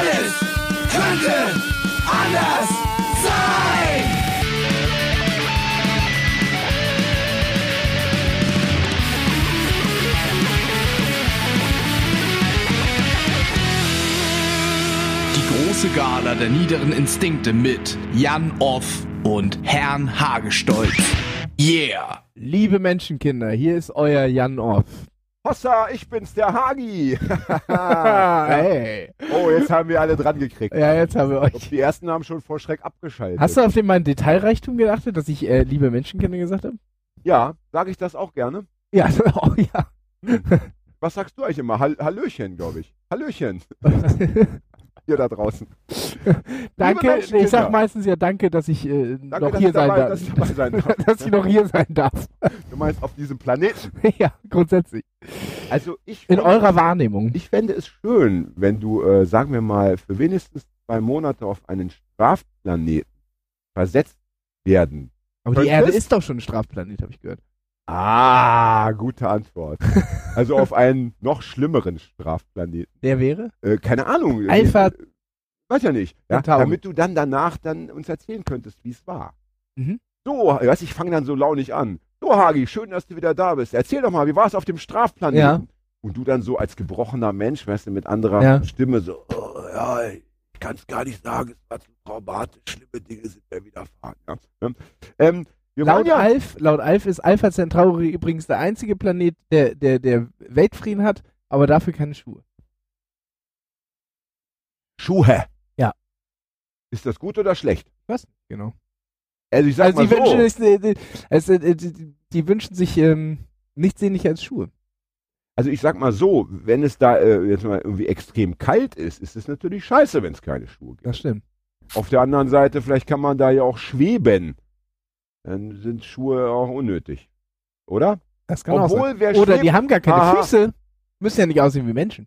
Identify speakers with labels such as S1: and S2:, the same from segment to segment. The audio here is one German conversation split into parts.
S1: Alles könnte anders sein.
S2: Die große Gala der niederen Instinkte mit Jan Off und Herrn Hagestolz. Yeah!
S3: Liebe Menschenkinder, hier ist euer Jan Off.
S4: Hossa, ich bin's, der Hagi.
S3: hey.
S4: Oh, jetzt haben wir alle dran gekriegt.
S3: Ja, jetzt haben wir
S4: Ich glaub,
S3: euch.
S4: Die ersten haben schon vor Schreck abgeschaltet.
S3: Hast du auf den meinen Detailreichtum geachtet, dass ich äh, liebe Menschenkinder gesagt habe?
S4: Ja, sage ich das auch gerne.
S3: Ja, oh, ja.
S4: Was sagst du eigentlich immer? Hall Hallöchen, glaube ich. Hallöchen, ihr da draußen.
S3: danke, ich sag meistens ja danke, dass ich äh,
S4: Danke,
S3: noch
S4: dass
S3: hier sein
S4: dabei,
S3: darf.
S4: dass ich dabei sein darf.
S3: dass ich noch hier sein darf.
S4: Du meinst auf diesem Planeten.
S3: ja, grundsätzlich.
S4: Also ich
S3: In
S4: fände-
S3: eurer Wahrnehmung.
S4: Ich fände es schön, wenn du, äh, sagen wir mal, für wenigstens zwei Monate auf einen Strafplaneten versetzt werden.
S3: Aber die? Erde ist doch schon ein Strafplanet, habe ich gehört.
S4: Ah, gute Antwort. Also auf einen noch schlimmeren Strafplaneten.
S3: Der wäre?
S4: Äh, keine Ahnung.
S3: Alpha-
S4: Weiß ja nicht. Ja, damit du dann danach dann uns erzählen könntest, wie es war.
S3: Mhm.
S4: So, weißt, ich fange dann so launig an. So, Hagi, schön, dass du wieder da bist. Erzähl doch mal, wie war es auf dem Strafplaneten?
S3: Ja.
S4: Und du dann so als gebrochener Mensch, weißt du, mit anderer
S3: Ja.
S4: Stimme so, oh, ja, ich kann es gar nicht sagen, es war zu traumatisch, schlimme Dinge sind mir widerfahren. Ja. Ähm, wir
S3: Laut
S4: ja,
S3: Alf, laut Alf ist Alpha Centauri übrigens der einzige Planet, der, der, der Weltfrieden hat, aber dafür keine Schuhe.
S4: Schuhe.
S3: Ja.
S4: Ist das gut oder schlecht?
S3: Was? Genau.
S4: Also ich sag
S3: Also
S4: mal
S3: die
S4: so.
S3: wünschen die, also, äh, die- die wünschen sich ähm, nichts sehnlicher als Schuhe.
S4: Also ich sag mal so, wenn es da äh, jetzt mal irgendwie extrem kalt ist, ist es natürlich scheiße, wenn es keine Schuhe gibt.
S3: Das stimmt.
S4: Auf der anderen Seite, vielleicht kann man da ja auch schweben. Dann sind Schuhe auch unnötig. Oder?
S3: Das kann auch sein.
S4: Obwohl,
S3: Oder
S4: schwebt,
S3: die haben gar keine
S4: Aha.
S3: Füße. Müssen ja nicht aussehen wie Menschen.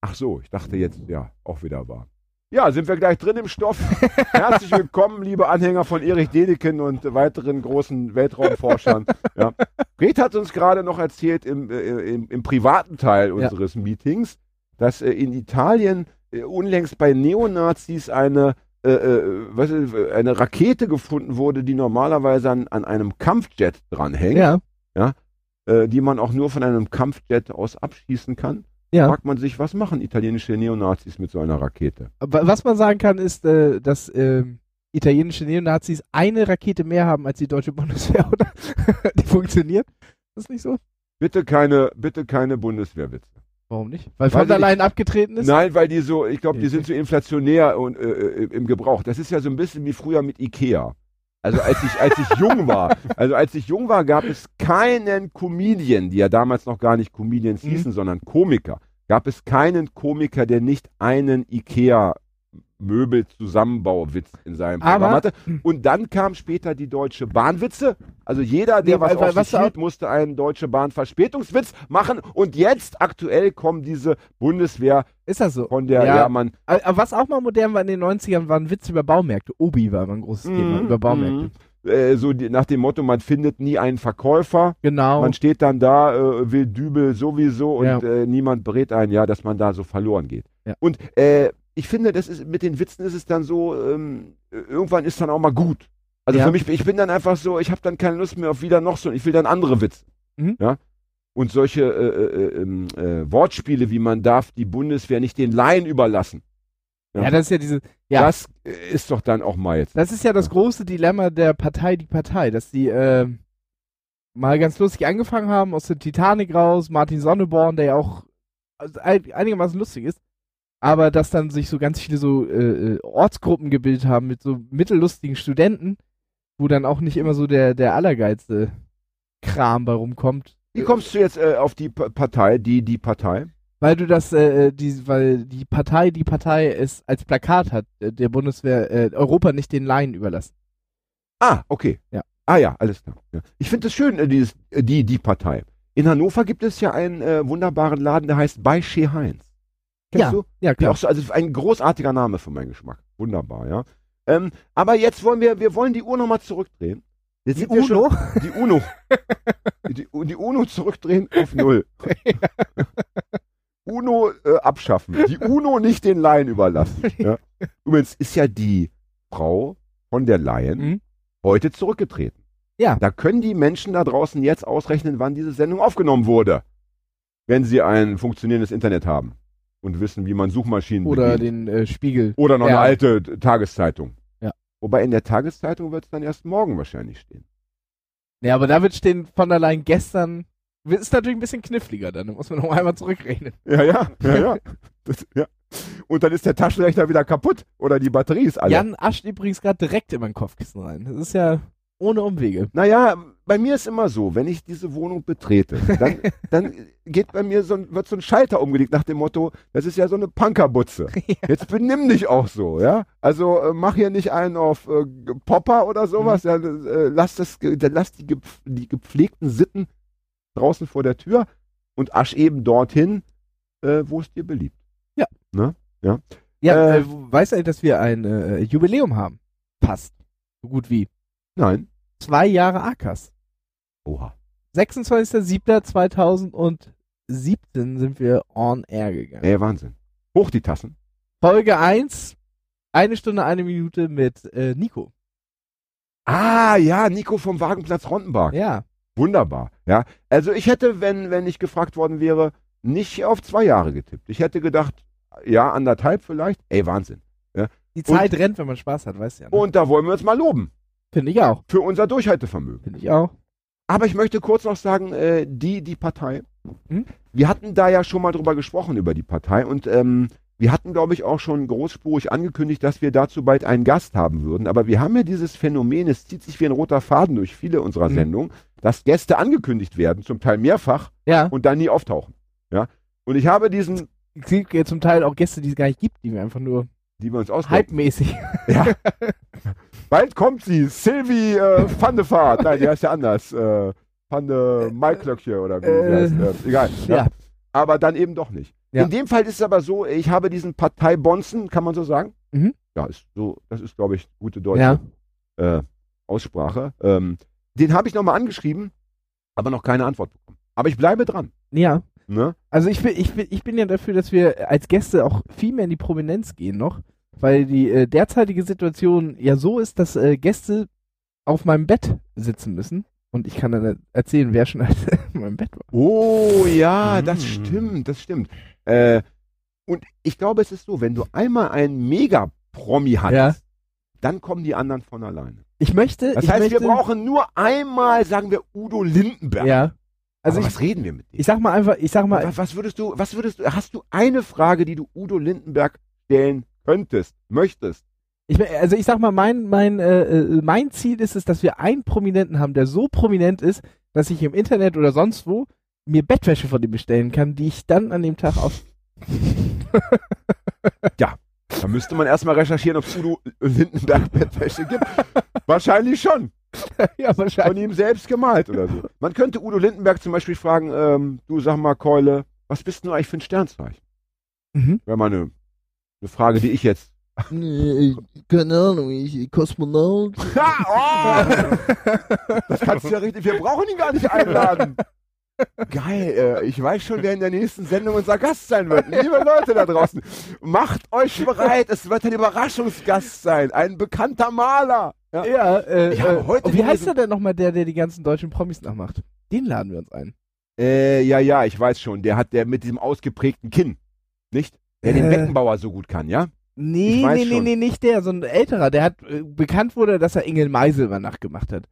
S4: Ach so, ich dachte jetzt, ja, auch wieder wahr. Ja, sind wir gleich drin im Stoff. Herzlich willkommen, liebe Anhänger von Erich Dedeken und weiteren großen Weltraumforschern. ja. Red hat uns gerade noch erzählt im, äh, im, im privaten Teil
S3: Ja.
S4: unseres Meetings, dass äh, in Italien äh, unlängst bei Neonazis eine, äh, äh, äh, eine Rakete gefunden wurde, die normalerweise an, an einem Kampfjet dranhängt,
S3: Ja.
S4: äh, die man auch nur von einem Kampfjet aus abschießen kann
S3: Ja.
S4: fragt man sich, was machen italienische Neonazis mit so einer Rakete?
S3: Was man sagen kann, ist, äh, dass ähm, italienische Neonazis eine Rakete mehr haben als die deutsche Bundeswehr, oder? die funktioniert. Ist das nicht so?
S4: Bitte keine, bitte keine Bundeswehrwitze.
S3: Warum nicht? Weil
S4: Weiß
S3: von der Leyen abgetreten ist?
S4: Nein, weil die so, ich glaube, die sind so inflationär und, äh, äh, im Gebrauch. Das ist ja so ein bisschen wie früher mit Ikea. Also als ich, als ich jung war, also als ich jung war, gab es keinen Comedian, die ja damals noch gar nicht Comedians
S3: Mhm.
S4: hießen, sondern Komiker. Gab es keinen Komiker, der nicht einen Ikea Möbelzusammenbauwitz in seinem Programm hatte. Und dann kam später die Deutsche Bahnwitze. Also jeder, der
S3: Nee,
S4: was auf
S3: was
S4: sich hielt, musste einen Deutsche Bahn Verspätungswitz machen. Und jetzt aktuell kommen diese Bundeswehr
S3: Ist das so?
S4: von der,
S3: Ja.
S4: ja, man,
S3: Aber was auch mal modern war in den 90ern, waren Witze über Baumärkte. Obi war immer ein großes Thema,
S4: Mhm,
S3: über Baumärkte.
S4: äh, so die, nach dem Motto, man findet nie einen Verkäufer.
S3: Genau.
S4: Man steht dann da, äh, will Dübel sowieso und
S3: Ja.
S4: äh, niemand berät einen, ja, dass man da so verloren geht.
S3: Ja.
S4: Und äh, ich finde, das ist mit den Witzen ist es dann so, ähm, irgendwann ist dann auch mal gut. Also
S3: Ja.
S4: für mich, ich bin dann einfach so, ich habe dann keine Lust mehr auf wieder noch so, ich will dann andere Witze.
S3: Mhm.
S4: Ja. Und solche äh, äh, ähm, äh, Wortspiele, wie man darf die Bundeswehr nicht den Laien überlassen.
S3: ja, das ist ja diese, ja, das,
S4: Das äh, ist doch dann auch mal jetzt.
S3: ist ja das große Dilemma der Partei, die Partei, dass die äh, mal ganz lustig angefangen haben, aus der Titanic raus, Martin Sonneborn, der ja auch also ein- einigermaßen lustig ist, aber dass dann sich so ganz viele so äh, äh, Ortsgruppen gebildet haben mit so mittellustigen Studenten, wo dann auch nicht immer so der, der allergeilste Kram bei rumkommt.
S4: Wie kommst du jetzt äh, auf die Pa- Partei, die, die Partei?
S3: Weil du das, äh, die, weil die Partei, die Partei es als Plakat hat, äh, der Bundeswehr, äh, Europa nicht den Laien überlassen.
S4: Ah, okay.
S3: Ja.
S4: Ah ja, alles klar. Ja. Ich finde es schön, äh, dieses, äh, die, die Partei. In Hannover gibt es ja einen äh, wunderbaren Laden, der heißt Bei Shea Heinz. Kennst
S3: ja,
S4: du?
S3: ja, klar.
S4: so, also ein großartiger Name für meinen Geschmack. Wunderbar, ja. Ähm, aber jetzt wollen wir, wir wollen die Uhr nochmal zurückdrehen. Jetzt
S3: Die UNO?
S4: Schon, die UNO. die, die UNO zurückdrehen auf Null. UNO äh, abschaffen. Die UNO nicht den Laien überlassen. Ja. Übrigens ist ja die Frau von der Laien
S3: Mhm.
S4: heute zurückgetreten.
S3: Ja.
S4: Da können die Menschen da draußen jetzt ausrechnen, wann diese Sendung aufgenommen wurde. Wenn sie ein funktionierendes Internet haben und wissen, wie man Suchmaschinen
S3: Oder
S4: bedient.
S3: den äh, Spiegel.
S4: Oder noch
S3: Ja.
S4: eine alte T- Tageszeitung.
S3: Ja.
S4: Wobei in der Tageszeitung wird es dann erst morgen wahrscheinlich stehen.
S3: Ja, aber da wird stehen von allein gestern. Ist natürlich ein bisschen kniffliger dann. Da muss man noch einmal zurückrechnen.
S4: Ja, ja, ja, ja. Das, ja. Und dann ist der Taschenrechner wieder kaputt oder die Batterie ist alle.
S3: Jan ascht übrigens gerade direkt in mein Kopfkissen rein. Das ist ja ohne Umwege.
S4: Naja, bei mir ist immer so, wenn ich diese Wohnung betrete, dann, dann geht bei mir so ein, wird so ein Schalter umgelegt nach dem Motto, das ist ja so eine Punkerbutze. Jetzt benimm dich auch so, ja. Also äh, mach hier nicht einen auf äh, Popper oder sowas, ja, äh, lass, das, dann lass die, gepf die gepflegten Sitten draußen vor der Tür und asch eben dorthin, äh, wo es dir beliebt.
S3: Ja,
S4: Äh,
S3: äh, weißt du, dass wir ein Jubiläum haben? Passt. So gut wie.
S4: Nein.
S3: Zwei Jahre AKAS.
S4: Oha.
S3: 26.07.2017 sind wir on air gegangen.
S4: Ey, Wahnsinn. Hoch die Tassen.
S3: Folge 1, eine Stunde, eine Minute mit äh, Nico.
S4: Ah, ja, Nico vom Wagenplatz Rondenberg.
S3: Ja.
S4: Wunderbar. Ja, also ich hätte, wenn, wenn ich gefragt worden wäre, nicht auf zwei Jahre getippt. Ich hätte gedacht, ja, anderthalb vielleicht. Ey, Wahnsinn.
S3: Die Zeit rennt, wenn man Spaß hat, weißt du ja. Ne?
S4: Und da wollen wir uns mal loben.
S3: Finde ich auch.
S4: Für unser Durchhaltevermögen.
S3: Finde ich auch.
S4: Aber ich möchte kurz noch sagen, äh, die, die Partei.
S3: Hm?
S4: Wir hatten da ja schon mal drüber gesprochen, über die Partei. Und ähm, wir hatten, glaube ich, auch schon großspurig angekündigt, dass wir dazu bald einen Gast haben würden. Aber wir haben ja dieses Phänomen, es zieht sich wie ein roter Faden durch viele unserer
S3: Hm.
S4: Sendungen, dass Gäste angekündigt werden, zum Teil mehrfach,
S3: Ja.
S4: und dann nie auftauchen. Ja. Und ich habe diesen,
S3: Es gibt ja zum Teil auch Gäste, die es gar nicht gibt, die wir einfach nur
S4: die wir uns ausdenken.
S3: hypemäßig.
S4: Ja. Bald kommt sie, Sylvie äh, Van de Vaart. Nein, die heißt ja anders. Äh, Van de Maiklöckche oder wie sie
S3: Äh,
S4: heißt. Äh, egal. Ja.
S3: Ja.
S4: Aber dann eben doch nicht.
S3: Ja.
S4: In dem Fall ist es aber so, ich habe diesen Parteibonzen, kann man so sagen?
S3: Mhm.
S4: Ja, ist so, das ist, glaube ich, gute deutsche
S3: Ja.
S4: äh, Aussprache. Ähm, den habe ich nochmal angeschrieben, aber noch keine Antwort bekommen. Aber ich bleibe dran.
S3: Ja.
S4: Ne?
S3: Also ich bin, ich, bin, ich bin ja dafür, dass wir als Gäste auch viel mehr in die Prominenz gehen noch, weil die äh, derzeitige Situation ja so ist, dass äh, Gäste auf meinem Bett sitzen müssen. Und ich kann dann erzählen, wer schon in meinem Bett war.
S4: Oh ja, das
S3: Mm.
S4: stimmt, das stimmt. Äh, und ich glaube, es ist so, wenn du einmal einen Mega-Promi hattest,
S3: Ja.
S4: dann kommen die anderen von alleine.
S3: Ich möchte.
S4: Das
S3: ich
S4: heißt,
S3: möchte,
S4: wir brauchen nur einmal, sagen wir, Udo Lindenberg.
S3: Ja. Also
S4: Aber
S3: ich,
S4: was reden wir mit dem?
S3: ich sag mal einfach, ich sag mal,
S4: was, was würdest du, was würdest du, hast du eine Frage, die du Udo Lindenberg stellen könntest, möchtest?
S3: Ich, also ich sag mal, mein, mein, äh, äh, mein Ziel ist es, dass wir einen Prominenten haben, der so prominent ist, dass ich im Internet oder sonst wo mir Bettwäsche von ihm bestellen kann, die ich dann an dem Tag auf.
S4: Da müsste man erstmal recherchieren, ob es Udo Lindenberg Bettwäsche gibt. Wahrscheinlich schon.
S3: ja,
S4: Von
S3: wahrscheinlich.
S4: ihm selbst gemalt oder so. Man könnte Udo Lindenberg zum Beispiel fragen, ähm, du sag mal, Keule, was bist du eigentlich für ein Sternzeichen?
S3: Mhm.
S4: Wäre mal eine, eine Frage, die ich jetzt.
S3: Nee, keine Ahnung, ich Kosmonaut.
S4: Ha, oh! Das kannst du ja richtig. Wir brauchen ihn gar nicht einladen. Geil, äh, ich weiß schon, wer in der nächsten Sendung unser Gast sein wird. Liebe Leute da draußen, macht euch bereit. Es wird ein Überraschungsgast sein. Ein bekannter Maler. Ja.
S3: Ja, äh,
S4: Ich habe
S3: äh,
S4: heute
S3: wie heißt der denn nochmal, der, der die ganzen deutschen Promis nachmacht? Den laden wir uns ein.
S4: Äh, ja, ja, ich weiß schon. Der hat der mit diesem ausgeprägten Kinn. Nicht? Der den
S3: Äh.
S4: Beckenbauer so gut kann, ja?
S3: Nee, nee, nee, nee, nicht der, so ein älterer. Der hat äh, bekannt wurde, dass er Engel Meisel über Nacht gemacht hat.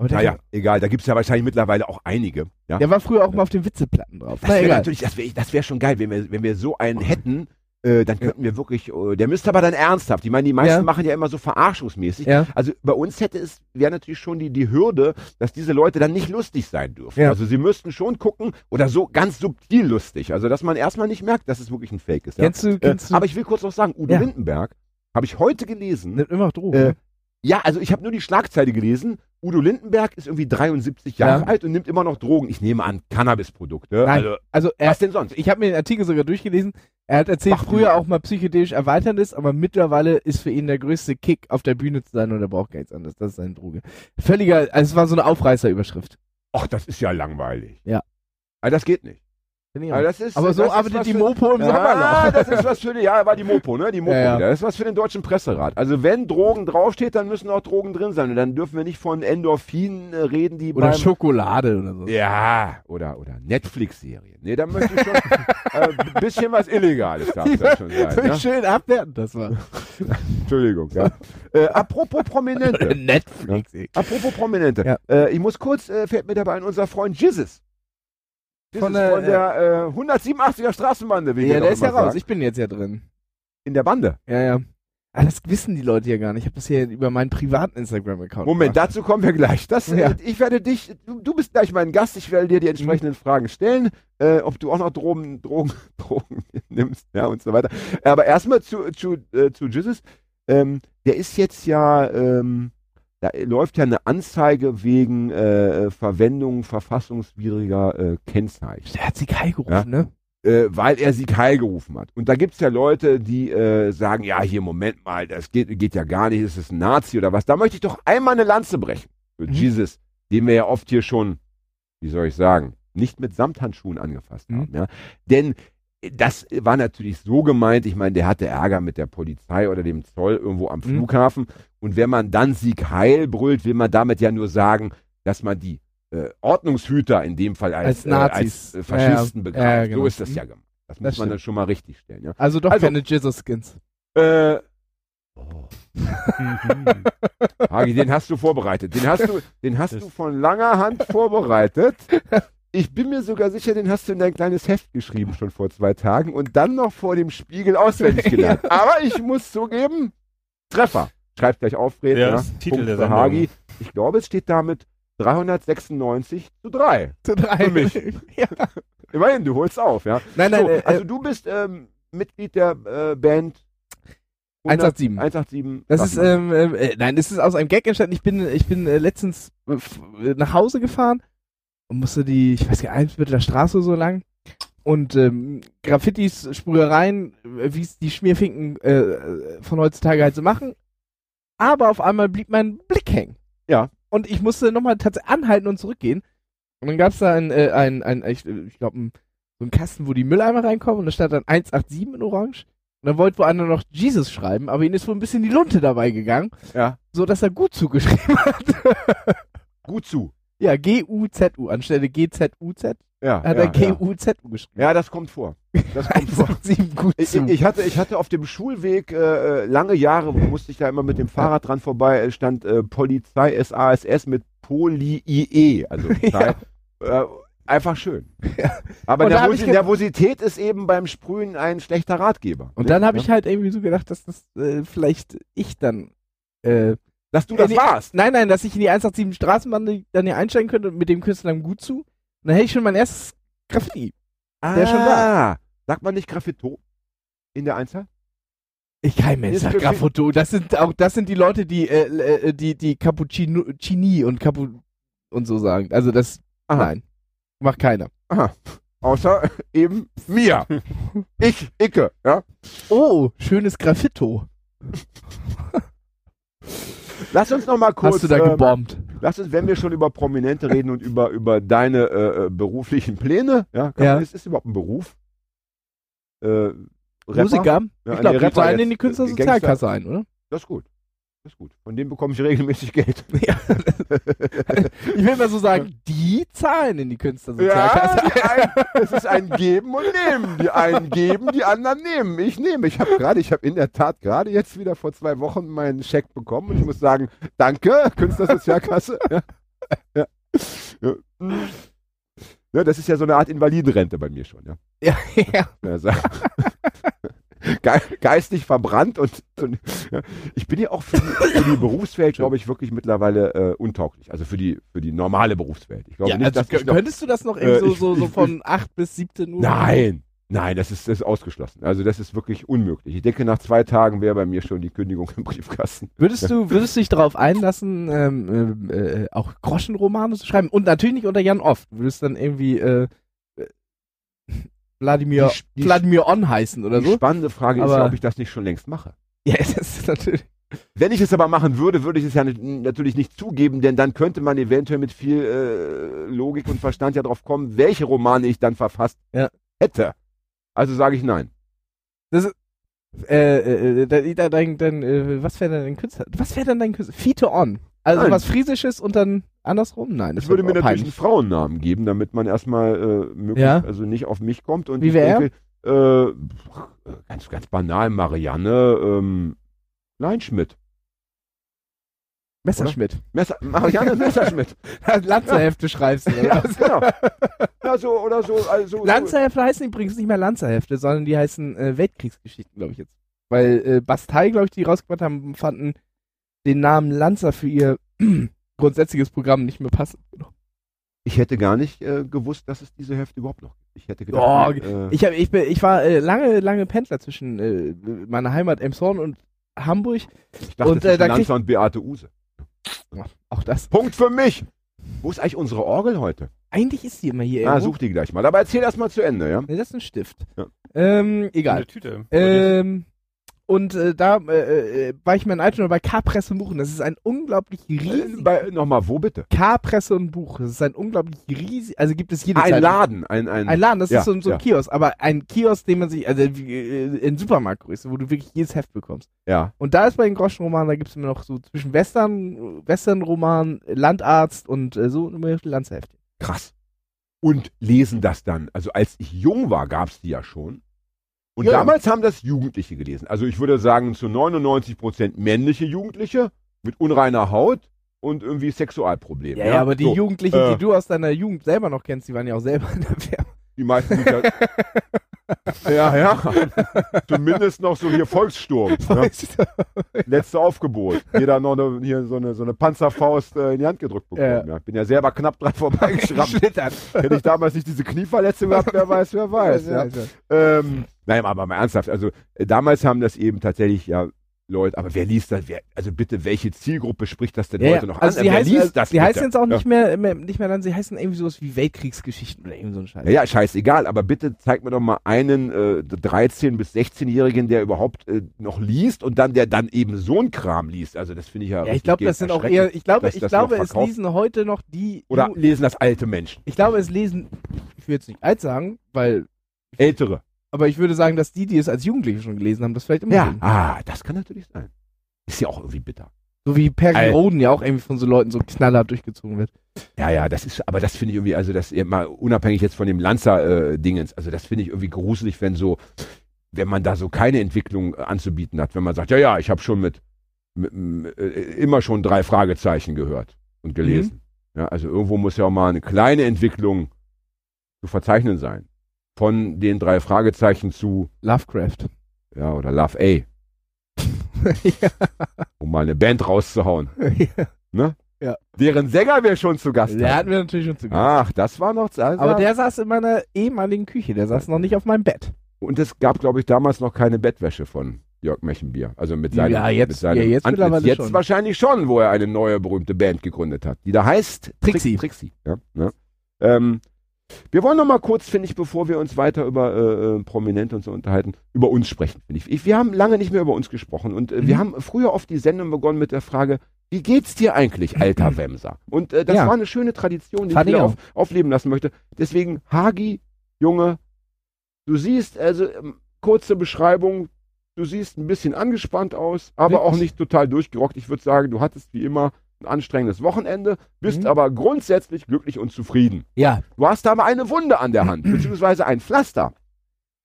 S4: Naja, egal. Da gibt es ja wahrscheinlich mittlerweile auch einige. Ja?
S3: der war früher auch mal auf den Witzeplatten drauf.
S4: Das wäre
S3: egal.
S4: natürlich, das wäre das wär schon geil, wenn wir, wenn wir so einen hätten, äh, dann könnten wir wirklich, äh, der müsste aber dann ernsthaft. Ich meine, die meisten
S3: Ja.
S4: machen ja immer so verarschungsmäßig.
S3: Ja.
S4: Also bei uns hätte es, wäre natürlich schon die, die Hürde, dass diese Leute dann nicht lustig sein dürfen.
S3: Ja.
S4: Also sie müssten schon gucken oder so ganz subtil lustig. Also dass man erstmal nicht merkt, dass es wirklich ein Fake ist. Ja?
S3: Kennst du,
S4: Äh,
S3: kennst du,
S4: aber ich will kurz noch sagen, Udo
S3: Ja.
S4: Lindenberg habe ich heute gelesen.
S3: nimmt immer noch Drogen.
S4: Äh,
S3: ne?
S4: Ja, also ich habe nur die Schlagzeile gelesen. Udo Lindenberg ist irgendwie 73 Jahre
S3: Ja.
S4: alt und nimmt immer noch Drogen. Ich nehme an, Cannabisprodukte.
S3: Nein.
S4: Also,
S3: Also er,
S4: was denn sonst?
S3: ich habe mir den Artikel sogar durchgelesen. Er hat erzählt,
S4: Macht
S3: früher auch mal psychedelisch erweiternd ist, aber mittlerweile ist für ihn der größte Kick, auf der Bühne zu sein und er braucht gar nichts anderes. Das ist seine Droge. Völliger, also es war so eine Aufreißerüberschrift.
S4: Ach, das ist ja langweilig.
S3: Ja.
S4: Aber das geht nicht. Aber, das ist,
S3: Aber so
S4: das
S3: arbeitet die Mopo im
S4: ja,
S3: Sommerloch.
S4: das ist was für die, ja, war die Mopo, ne? Die Mopo
S3: Ja, ja.
S4: wieder. Das ist was für den deutschen Presserat. Also wenn Drogen draufsteht, dann müssen auch Drogen drin sein. Und dann dürfen wir nicht von Endorphinen äh, reden, die
S3: Oder
S4: beim
S3: Schokolade oder so.
S4: ja, oder, oder Netflix-Serien. Nee, da möchte ich schon äh, ein bisschen was Illegales darf das schon sein. Ja?
S3: Schön abwertend, das war.
S4: Entschuldigung, ja. Äh, apropos Prominente.
S3: Netflix.
S4: Apropos Prominente.
S3: Ja.
S4: Äh, ich muss kurz, äh, fällt mir dabei ein, unser Freund Jizzes.
S3: Von
S4: von
S3: der,
S4: der, äh, 187er Straßenbande, wie
S3: Ja, der ist ja raus. Ich bin jetzt ja drin.
S4: In der Bande.
S3: Ja, ja. Ah, das wissen die Leute ja gar nicht. Ich habe das hier über meinen privaten Instagram-Account
S4: Moment,
S3: gemacht.
S4: dazu kommen wir gleich. Das,
S3: Ja.
S4: äh, ich werde dich, du, du bist gleich mein Gast, ich werde dir die entsprechenden Fragen stellen, äh, ob du auch noch Drogen, Drogen, Drogen nimmst, ja, und so weiter. Aber erstmal zu, zu, äh, zu Jesus. Ähm, der ist jetzt ja, ähm, da läuft ja eine Anzeige wegen äh, Verwendung verfassungswidriger äh, Kennzeichen.
S3: Der hat sie Kai gerufen,
S4: Ja.
S3: ne?
S4: äh, weil er Sieg Heil gerufen hat. Und da gibt's ja Leute, die äh, sagen, ja, hier, Moment mal, das geht, geht ja gar nicht, ist es ein Nazi oder was. Da möchte ich doch einmal eine Lanze brechen für
S3: Mhm.
S4: Jesus, den wir ja oft hier schon, wie soll ich sagen, nicht mit Samthandschuhen angefasst
S3: Mhm.
S4: haben. Ja? Denn das war natürlich so gemeint, ich meine, der hatte Ärger mit der Polizei oder dem Zoll irgendwo am
S3: Mhm.
S4: Flughafen. Und wenn man dann Sieg Heil brüllt, will man damit ja nur sagen, dass man die äh, Ordnungshüter in dem Fall als,
S3: Als Nazis.
S4: äh, als äh, Faschisten
S3: Ja,
S4: begreift.
S3: Ja, genau.
S4: So ist das ja
S3: Mhm.
S4: gemacht. Das,
S3: Das
S4: muss man
S3: stimmt.
S4: dann schon mal richtig stellen. Ja?
S3: Also doch
S4: Also-
S3: keine Jesus-Skins.
S4: Äh, Hagi, den hast du vorbereitet. Den hast du, den hast du von langer Hand vorbereitet. Ich bin mir sogar sicher, den hast du in dein kleines Heft geschrieben schon vor zwei Tagen und dann noch vor dem Spiegel auswendig gelernt. Aber ich muss zugeben, Treffer. Schreibt gleich auf, Fred.
S5: Ja,
S4: ja.
S5: das Titel
S4: Punkt
S5: der Sendung.
S4: Hagi. Ich glaube, es steht damit 396 zu 3.
S3: Zu drei.
S4: Für mich.
S3: ja.
S4: Immerhin, du holst auf, ja.
S3: Nein, nein,
S4: so,
S3: äh,
S4: also du bist ähm, Mitglied der äh, Band
S3: 187.
S4: 187.
S3: Das ist, ähm, äh, nein, das ist aus einem Gag entstanden. Ich bin, ich bin äh, letztens äh, äh, nach Hause gefahren und musste die, ich weiß gar nicht, Eimsbütteler Straße so lang und ähm, Graffitis, Sprühereien, äh, wie es die Schmierfinken äh, äh, von heutzutage halt so machen. Aber auf einmal blieb mein Blick hängen.
S4: Ja.
S3: Und ich musste nochmal tatsächlich anhalten und zurückgehen. Und dann gab es da ein, äh, ein, ein, ich, ich glaube, so einen Kasten, wo die Mülleimer reinkommen und da stand dann 187 in Orange. Und dann wollte wohl einer noch Jesus schreiben, aber ihm ist wohl ein bisschen die Lunte dabei gegangen.
S4: Ja.
S3: So dass er gut zugeschrieben hat.
S4: Gut zu.
S3: Ja, G-U-Z-U. Anstelle G-Z-U-Z
S4: Ja,
S3: hat
S4: ja,
S3: er
S4: ja.
S3: G-U-Z-U geschrieben.
S4: ja, das kommt vor. Das kommt vor.
S3: 187 gut
S4: Ich, ich, hatte, ich hatte auf dem Schulweg äh, äh, lange Jahre, musste ich da immer mit dem Fahrrad dran vorbei, es stand äh, Polizei SASS mit Poli-IE. Also
S3: Ja.
S4: äh, einfach schön. Aber
S3: da hab
S4: Nervosi Nervosität ist eben beim Sprühen ein schlechter Ratgeber.
S3: Und
S4: Ne?
S3: dann habe
S4: Ja?
S3: ich halt irgendwie so gedacht, dass das äh, vielleicht ich dann äh,
S4: Dass du das
S3: Nee,
S4: warst.
S3: Nein, nein, dass ich in die 187 Straßenbahn dann hier einsteigen könnte und mit dem Künstler gut zu. Und dann hätte ich schon mein erstes Graffiti. Der ist schon
S4: da. Sagt man nicht Graffito in der Einzahl?
S3: Ich kein Mensch
S4: Ist
S3: sagt
S4: Graffiti-
S3: Graffoto. Das sind auch, das sind die Leute, die, äh, äh, die, die Cappuccino, Chini und Capu und so sagen. Also das,
S4: Aha.
S3: nein. Macht keiner.
S4: Aha. Außer eben mir. ich, Icke, ja.
S3: Oh, schönes Graffito.
S4: Lass uns noch mal kurz.
S3: Hast du da
S4: ähm,
S3: gebombt?
S4: Lass uns, wenn wir schon über Prominente reden und über, über deine äh, äh, beruflichen Pläne, ja, kann
S3: Ja.
S4: Man, ist das überhaupt ein Beruf? Äh, Rapper?
S3: Musiker?
S4: Ja,
S3: ich glaube, die zahlen
S4: jetzt,
S3: in die
S4: äh,
S3: Künstlersozialkasse ein, oder?
S4: Das ist gut. Das ist gut. Von dem bekomme ich regelmäßig Geld.
S3: Ja. ich will mal so sagen, die zahlen in die
S4: Ja,
S3: Künstlersozialkasse
S4: ein, es ist ein Geben und Nehmen. Die einen geben, die anderen nehmen. Ich nehme. Ich habe gerade, ich habe in der Tat gerade jetzt wieder vor zwei Wochen meinen Scheck bekommen und ich muss sagen, danke, Künstlersozialkasse. Ja. Ja. Ja. Ja, das ist ja so eine Art Invalidenrente bei mir schon. Ja.
S3: Ja, ja.
S4: Ge geistig verbrannt und, und ja. ich bin ja auch für die, für die Berufswelt, glaube ich, wirklich mittlerweile äh, untauglich. Also für die, für die normale Berufswelt. Ich glaube
S3: ja
S4: nicht,
S3: also,
S4: dass ich
S3: kö-
S4: noch,
S3: könntest du das noch irgendwie
S4: Äh,
S3: so,
S4: ich-
S3: so, so
S4: ich-
S3: von 8 bis 17 Uhr?
S4: Nein, nein, das ist, das ist ausgeschlossen. Also das ist wirklich unmöglich. Ich denke, nach zwei Tagen wäre bei mir schon die Kündigung im Briefkasten.
S3: Würdest du, würdest du dich darauf einlassen, ähm, ähm, äh, auch Groschenromane zu schreiben? Und natürlich nicht unter Jan Oft. Würdest dann irgendwie äh, Wladimir,
S4: Die- die-
S3: Wladimir On heißen oder
S4: die
S3: so?
S4: spannende Frage ist
S3: Aber-
S4: ja, ob ich das nicht schon längst mache.
S3: Ja, das ist natürlich.
S4: Wenn ich es aber machen würde, würde ich es ja natürlich nicht zugeben, denn dann könnte man eventuell mit viel äh, Logik und Verstand ja drauf kommen, welche Romane ich dann verfasst
S3: Ja.
S4: hätte. Also sage ich nein.
S3: Äh, äh, äh, dann, dann, dann, äh, was wäre denn dein Künstler? Was wäre denn dein Künstler? Fiete on. Also
S4: Nein.
S3: was Friesisches und dann andersrum? Nein. das
S4: Ich würde mir natürlich einen. Frauennamen geben, damit man erstmal äh, möglichst,
S3: Ja.
S4: also nicht auf mich kommt. Und
S3: Wie
S4: ich
S3: wär
S4: denke, äh, ganz, ganz banal, Marianne ähm, Leinschmidt.
S3: Messerschmidt.
S4: Messer, Marianne Messerschmidt.
S3: Lanzerhefte schreibst du.
S4: ja,
S3: Oder?
S4: genau. Ja, so, oder so. Also, so
S3: Lanzerhefte heißen übrigens nicht mehr Lanzerhefte, sondern die heißen äh, Weltkriegsgeschichten, glaube ich jetzt. Weil äh, Bastei, glaube ich, die rausgebracht haben, fanden den Namen Lanzer für ihr grundsätzliches Programm nicht mehr passend.
S4: Ich hätte gar nicht äh, gewusst, dass es diese Hefte überhaupt noch gibt. Ich hätte gedacht,
S3: Oh,
S4: äh,
S3: Ich, hab, ich, bin, ich war äh, lange, lange Pendler zwischen äh, meiner Heimat Emshorn und Hamburg.
S4: ich dachte,
S3: und, äh,
S4: ist
S3: da
S4: Lanza und Beate Use.
S3: Auch das.
S4: Punkt für mich. Wo ist eigentlich unsere Orgel heute?
S3: Eigentlich ist die immer hier.
S4: Ah,
S3: irgendwo.
S4: such die gleich mal. Aber erzähl erst mal zu Ende, ja?
S3: Nee, das ist ein Stift.
S4: Ja.
S3: Ähm, egal.
S5: der Tüte.
S3: Ähm, und äh, da äh, äh, war ich mir in Altona bei K-Presse und Buchen. Das ist ein unglaublich
S4: Äh,
S3: riesig.
S4: bei, Nochmal, wo bitte?
S3: K-Presse und Buch. Das ist ein unglaublich riesig. Also gibt es jede
S4: Ein
S3: Zeit.
S4: Laden. Ein, ein,
S3: Ein Laden, das
S4: Ja,
S3: ist so, so ein
S4: ja.
S3: Kiosk, aber ein Kiosk, den man sich, also äh, in Supermarktgröße, wo du wirklich jedes Heft bekommst.
S4: Ja.
S3: Und da ist bei den Groschenromanen, da gibt es immer noch so zwischen Western, Westernroman, Landarzt und äh, so immer Lanzheft.
S4: Krass. Und lesen das dann. Also als ich jung war, gab es die ja schon. Und
S3: Ja, ja.
S4: damals haben das Jugendliche gelesen. Also ich würde sagen, zu 99 Prozent männliche Jugendliche mit unreiner Haut und irgendwie Sexualproblemen.
S3: Ja, ja, aber die
S4: So,
S3: Jugendlichen,
S4: äh,
S3: die du aus deiner Jugend selber noch kennst, die waren ja auch selber in der Werbung.
S4: Die meisten sind ja. ja, ja. Zumindest noch so hier Volkssturm. ne? Letzte Aufgebot. Jeder noch eine, hier so eine, so eine Panzerfaust äh, in die Hand gedrückt bekommen.
S3: Ja.
S4: Ja. Bin ja selber knapp dran vorbeigeschrammt. Hätte ich damals nicht diese Knieverletzung gehabt, wer weiß, wer weiß. Ja. Ähm, nein, aber mal ernsthaft. Also äh, damals haben das eben tatsächlich ja Leute, aber wer liest das? Wer, also bitte, welche Zielgruppe spricht das denn
S3: Ja,
S4: heute noch
S3: Also
S4: an? wer
S3: heißen,
S4: liest
S3: also,
S4: das
S3: die heißen jetzt auch nicht mehr, mehr, nicht mehr dann, sie heißen irgendwie sowas wie Weltkriegsgeschichten oder irgend so ein Scheiß.
S4: Ja, ja, scheißegal, aber bitte zeig mir doch mal einen äh, 13- bis 16-Jährigen, der überhaupt äh, noch liest und dann, der dann eben so ein Kram liest. Also das finde ich ja
S3: Ja, ich glaube, das sind auch eher, ich glaube,
S4: dass
S3: ich glaube, es lesen heute noch die,
S4: Oder lesen das alte Menschen,
S3: ich glaube, es lesen, ich will jetzt nicht alt sagen, weil,
S4: ältere.
S3: Aber ich würde sagen, dass die, die es als Jugendliche schon gelesen haben, das vielleicht immer
S4: Ja,
S3: lesen.
S4: ah, das kann natürlich sein. Ist ja auch irgendwie bitter.
S3: So wie Perry Roden ja auch irgendwie von so Leuten so knallhart durchgezogen wird.
S4: Ja, ja, das ist, aber das finde ich irgendwie, also das mal unabhängig jetzt von dem Lanzer-Dingens, also das finde ich irgendwie gruselig, wenn so, wenn man da so keine Entwicklung äh, anzubieten hat, wenn man sagt, ja, ja, ich habe schon mit, mit m- äh, immer schon drei Fragezeichen gehört und gelesen. Ja, also irgendwo muss ja auch mal eine kleine Entwicklung zu verzeichnen sein. Von den drei Fragezeichen zu,
S3: Lovecraft.
S4: ja, oder Love A,
S3: ja.
S4: um mal eine Band rauszuhauen.
S3: ja.
S4: Deren Sänger wir schon zu Gast
S3: Der
S4: hatten.
S3: hatten wir natürlich schon zu Gast.
S4: Ach, das war noch, also,
S3: Aber der saß in meiner ehemaligen Küche, der saß noch nicht auf meinem Bett.
S4: Und es gab, glaube ich, damals noch keine Bettwäsche von Jörg Mechenbier. Also mit seinem,
S3: Ja, jetzt-
S4: mit seinem
S3: ja, jetzt
S4: Antlitz.
S3: mittlerweile
S4: Jetzt
S3: schon.
S4: wahrscheinlich schon, wo er eine neue berühmte Band gegründet hat, die da heißt
S3: Trixie.
S4: Tri- Trixie. Ja, ja. Ähm, wir wollen noch mal kurz, finde ich, bevor wir uns weiter über äh, äh, Prominente und so unterhalten, über uns sprechen, finde ich. ich. Wir haben lange nicht mehr über uns gesprochen und äh, wir
S3: Mhm.
S4: haben früher oft die Sendung begonnen mit der Frage, wie geht's dir eigentlich, alter Wemser? Und äh, das
S3: Ja.
S4: war eine schöne Tradition, die
S3: Fand
S4: ich
S3: auch.
S4: auf, aufleben lassen möchte. Deswegen, Hagi, Junge, du siehst, also ähm, kurze Beschreibung, du siehst ein bisschen angespannt aus, aber auch
S3: Wirklich?
S4: nicht total durchgerockt. Ich würde sagen, du hattest wie immer ein anstrengendes Wochenende, bist
S3: Mhm.
S4: aber grundsätzlich glücklich und zufrieden.
S3: Ja,
S4: Du hast aber eine Wunde an der Hand, beziehungsweise ein Pflaster.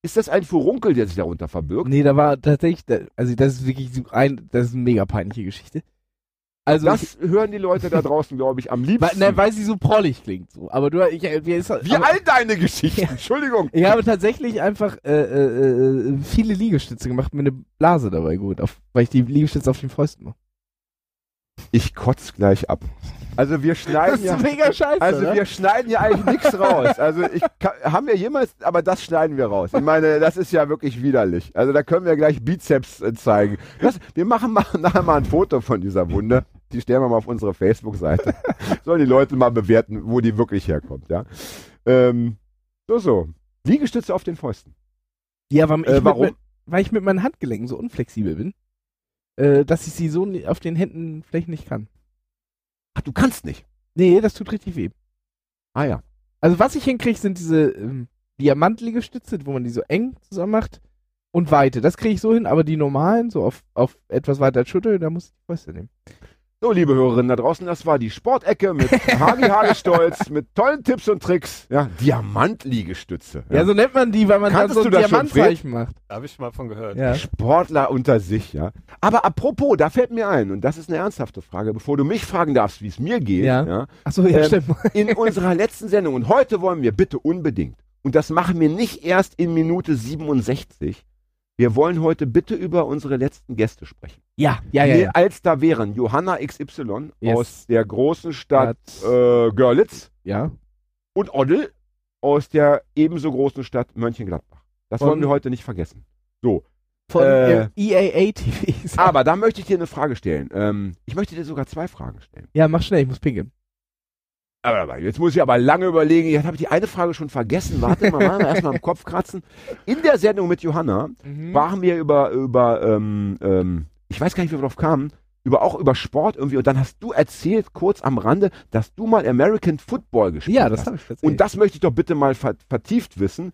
S4: Ist das ein Furunkel, der sich darunter verbirgt?
S3: nee, da war tatsächlich, also das ist wirklich ein, das ist eine mega peinliche Geschichte. Also ich,
S4: Das hören die Leute da draußen, glaube ich, am
S3: weil,
S4: liebsten.
S3: ne, weil sie so prollig klingt. So. Aber du, ich, äh, wie, ist,
S4: wie
S3: aber,
S4: all deine Geschichten,
S3: Ja.
S4: Entschuldigung.
S3: ich habe tatsächlich einfach äh, äh, äh, viele Liegestütze gemacht, mir eine Blase dabei gut, auf, weil ich die Liegestütze auf den Fäusten mache.
S4: Ich kotz gleich ab. Also wir schneiden ja...
S3: mega scheiße,
S4: Also
S3: oder?
S4: wir schneiden ja eigentlich nichts raus. Also ich haben wir jemals, aber das schneiden wir raus. Ich meine, das ist ja wirklich widerlich. Also da können wir gleich Bizeps äh, zeigen. Das, wir machen mal, nachher mal ein Foto von dieser Wunde. Die stellen wir mal auf unsere Facebook-Seite. Sollen die Leute mal bewerten, wo die wirklich herkommt, ja. Ähm, so, so. Liegestütze auf den Fäusten.
S3: ja, weil ich,
S4: Äh,
S3: mit,
S4: warum?
S3: mein- weil ich mit meinen Handgelenken so unflexibel bin. Äh, dass ich sie so auf den Händen vielleicht nicht kann.
S4: Ach, du kannst nicht.
S3: Nee, das tut richtig weh.
S4: Ah ja.
S3: Also was ich hinkriege, sind diese ähm, Diamantliegestütze, wo man die so eng zusammen macht und Weite. Das kriege ich so hin, aber die normalen, so auf, auf etwas weiter Schulter, da muss ich die Fäuste nehmen.
S4: So, liebe Hörerinnen da draußen, das war die Sportecke mit Hagi Hagestolz, mit tollen Tipps und Tricks. Ja, Diamantliegestütze.
S3: Ja. so nennt man die, weil man
S4: Kanntest
S3: dann so ein Diamantzeichen macht.
S5: Habe ich mal von gehört.
S3: Ja.
S4: Sportler unter sich, ja. Aber apropos, da fällt mir ein, und das ist eine ernsthafte Frage, bevor du mich fragen darfst, wie es mir geht,
S3: Ja.
S4: ja
S3: Achso, ja,
S4: Ähm,
S3: stimmt.
S4: in unserer letzten Sendung, und heute wollen wir bitte unbedingt, und das machen wir nicht erst in Minute 67, wir wollen heute bitte über unsere letzten Gäste sprechen.
S3: Ja, ja, ja. Ja.
S4: Als da wären Johanna XY
S3: Yes.
S4: aus der großen Stadt äh, Görlitz
S3: ja.
S4: und Oddel aus der ebenso großen Stadt Mönchengladbach. Das
S3: Von-
S4: wollen wir heute nicht vergessen. So,
S3: Von
S4: Äh,
S3: äh, EAA TV.
S4: aber da möchte ich dir eine Frage stellen. Ähm, ich möchte dir sogar zwei Fragen stellen.
S3: Ja, mach schnell, ich muss pinkeln.
S4: Aber, jetzt muss ich aber lange überlegen. Jetzt habe ich die eine Frage schon vergessen. Warte mal, mal erstmal im Kopf kratzen. In der Sendung mit Johanna
S3: Mhm.
S4: sprachen wir über, über ähm, ähm, ich weiß gar nicht, wie wir drauf kamen, über auch über Sport irgendwie. Und dann hast du erzählt, kurz am Rande, dass du mal American Football gespielt
S3: Ja, das
S4: hast.
S3: habe ich tatsächlich.
S4: Und das möchte ich doch bitte mal ver vertieft wissen.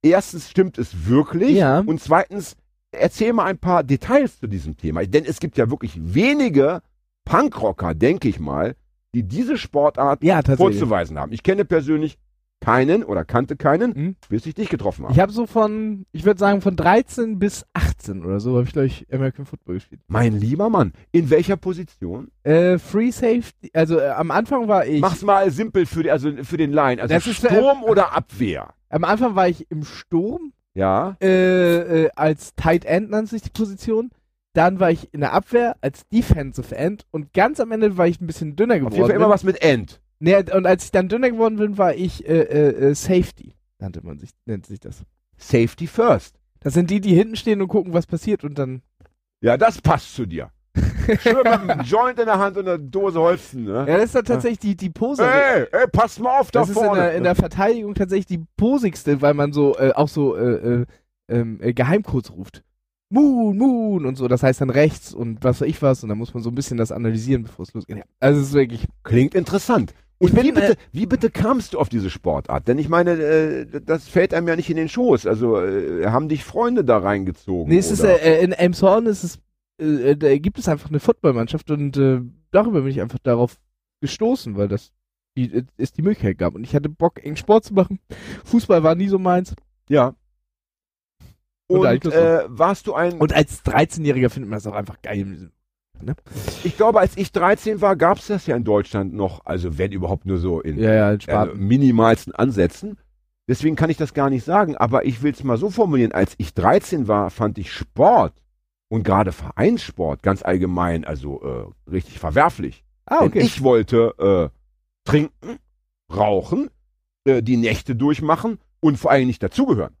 S4: Erstens, stimmt es wirklich?
S3: Ja.
S4: Und zweitens, erzähl mal ein paar Details zu diesem Thema. Denn es gibt ja wirklich wenige Punkrocker, denke ich mal, die diese Sportart
S3: ja,
S4: vorzuweisen haben. Ich kenne persönlich keinen oder kannte keinen,
S3: Mhm.
S4: bis ich dich getroffen habe.
S3: Ich habe so von, ich würde sagen, von 13 bis 18 oder so habe ich, glaube ich, American Football gespielt.
S4: Mein lieber Mann, in welcher Position?
S3: Äh, Free Safety, also äh, am Anfang war ich,
S4: Mach's mal simpel für, die, also für den Laien. Also
S3: Das ist für-
S4: Sturm oder Abwehr?
S3: am Anfang war ich im Sturm,
S4: Ja.
S3: äh, äh, als Tight End nannte sich die Position. Dann war ich in der Abwehr als Defensive End und ganz am Ende war ich ein bisschen dünner
S4: Auf
S3: geworden.
S4: jeden Fall immer was mit End.
S3: Nee, und als ich dann dünner geworden bin, war ich äh, äh, äh, Safety, nannte man sich, nennt sich das.
S4: Safety first.
S3: Das sind die, die hinten stehen und gucken, was passiert und dann.
S4: Ja, das passt zu dir. Schön mit einem Joint in der Hand und einer Dose Holzen, ne?
S3: Ja, das ist dann tatsächlich die, die Pose.
S4: Ey, ey, pass mal auf da
S3: das ist in
S4: vorne.
S3: der, in der Verteidigung tatsächlich die posigste, weil man so äh, auch so äh, äh, ähm, äh, Geheimcodes ruft. Moon, Moon und so. Das heißt dann rechts und was weiß ich was. Und dann muss man so ein bisschen das analysieren, bevor es losgeht. Also es ist wirklich.
S4: Klingt interessant. Und wie, bitte,
S3: äh,
S4: wie bitte kamst du auf diese Sportart? Denn ich meine, äh, das fällt einem ja nicht in den Schoß. Also äh, haben dich Freunde da reingezogen?
S3: Nee, es ist,
S4: oder?
S3: äh, in Elmshorn ist es, äh, da gibt es einfach eine Footballmannschaft und äh, darüber bin ich einfach darauf gestoßen, weil das die, äh, es die Möglichkeit gab. Und ich hatte Bock, engen Sport zu machen. Fußball war nie so meins.
S4: ja.
S3: Und
S4: äh, warst du ein.
S3: Und als 13-Jähriger findet man das auch einfach geil.
S4: ich glaube, als ich 13 war, gab es das ja in Deutschland noch. Also wenn überhaupt nur so in
S3: Ja, ja, in
S4: äh, minimalsten Ansätzen. Deswegen kann ich das gar nicht sagen. Aber ich will es mal so formulieren. Als ich 13 war, fand ich Sport und gerade Vereinssport ganz allgemein, also äh, richtig verwerflich.
S3: ah,
S4: Denn ich wollte äh, trinken, rauchen, äh, die Nächte durchmachen und vor allem nicht dazugehören.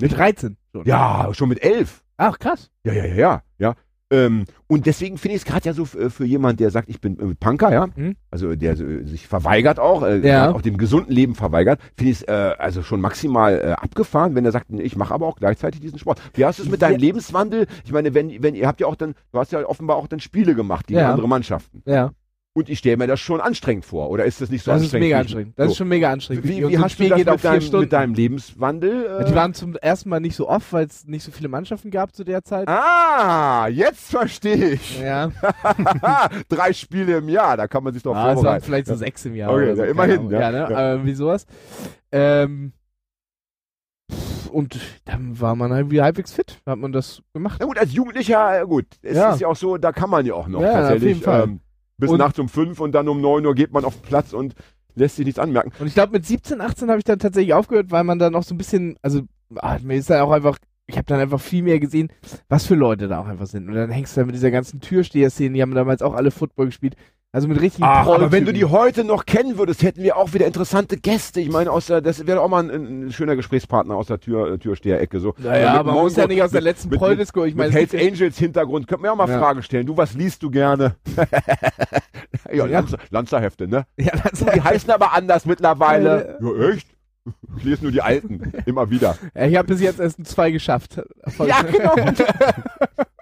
S3: Mit 13 schon.
S4: Ja, schon mit elf.
S3: Ach, krass.
S4: Ja, ja, ja, ja. ja. Ähm, und deswegen finde ich es gerade ja so f- für jemand, der sagt, ich bin äh, Punker, ja,
S3: Mhm.
S4: also der äh, sich verweigert auch, äh,
S3: Ja.
S4: auch dem gesunden Leben verweigert, finde ich es äh, also schon maximal äh, abgefahren, wenn er sagt, ich mache aber auch gleichzeitig diesen Sport. Wie hast du es mit deinem
S3: Ja.
S4: Lebenswandel? Ich meine, wenn, wenn ihr habt ja auch dann, du hast ja offenbar auch dann Spiele gemacht gegen
S3: Ja.
S4: andere Mannschaften.
S3: Ja.
S4: Und ich stelle mir das schon anstrengend vor, oder ist das nicht so
S3: das ist
S4: anstrengend?
S3: mega
S4: wie-
S3: anstrengend. Das
S4: so.
S3: ist schon mega anstrengend.
S4: Wie, wie hast du
S3: Spiel
S4: das
S3: geht auf
S4: mit deinem, mit deinem Lebenswandel? Äh?
S3: die waren zum ersten Mal nicht so oft, weil es nicht so viele Mannschaften gab zu der Zeit.
S4: ah, jetzt verstehe ich.
S3: Ja,
S4: Drei Spiele im Jahr, da kann man sich doch
S3: ah, es
S4: vorbereiten.
S3: vielleicht so sechs im Jahr.
S4: Okay,
S3: oder so,
S4: ja, immerhin, ja.
S3: Ne?
S4: Ja.
S3: Aber irgendwie sowas. Ähm, und dann war man halt wie halbwegs fit, hat man das gemacht.
S4: Na gut, als Jugendlicher, äh, gut, es
S3: Ja.
S4: ist ja auch so, da kann man ja auch noch
S3: Ja, auf
S4: tatsächlich
S3: jeden Fall.
S4: Ähm, bis
S3: Und-
S4: nachts um fünf und dann um neun Uhr geht man auf den Platz und lässt sich nichts anmerken.
S3: Und ich glaube, mit 17, 18 habe ich dann tatsächlich aufgehört, weil man dann auch so ein bisschen, also ah, mir ist dann auch einfach, ich habe dann einfach viel mehr gesehen, was für Leute da auch einfach sind. Und dann hängst du da mit dieser ganzen Türsteher-Szene, die haben damals auch alle Football gespielt. Also mit richtigen
S4: Ach, aber wenn du die heute noch kennen würdest, hätten wir auch wieder interessante Gäste. Ich meine, aus der, das wäre auch mal ein, ein schöner Gesprächspartner aus der Tür, äh, Türsteher-Ecke. So.
S3: Naja,
S4: Mit
S3: aber man muss ja nicht aus der letzten Proll-Disco, ich meine,
S4: Hells Angels Hintergrund könnten wir auch mal
S3: Ja.
S4: Fragen stellen. Du, was liest du gerne? ja,
S3: Ja.
S4: Lanzer, Lanzerhefte, ne?
S3: ja, das
S4: Die heißen aber anders mittlerweile. Ja, echt? Ich lese nur die alten, immer wieder.
S3: ja, ich habe bis jetzt erst ein zwei geschafft.
S4: Ja, genau.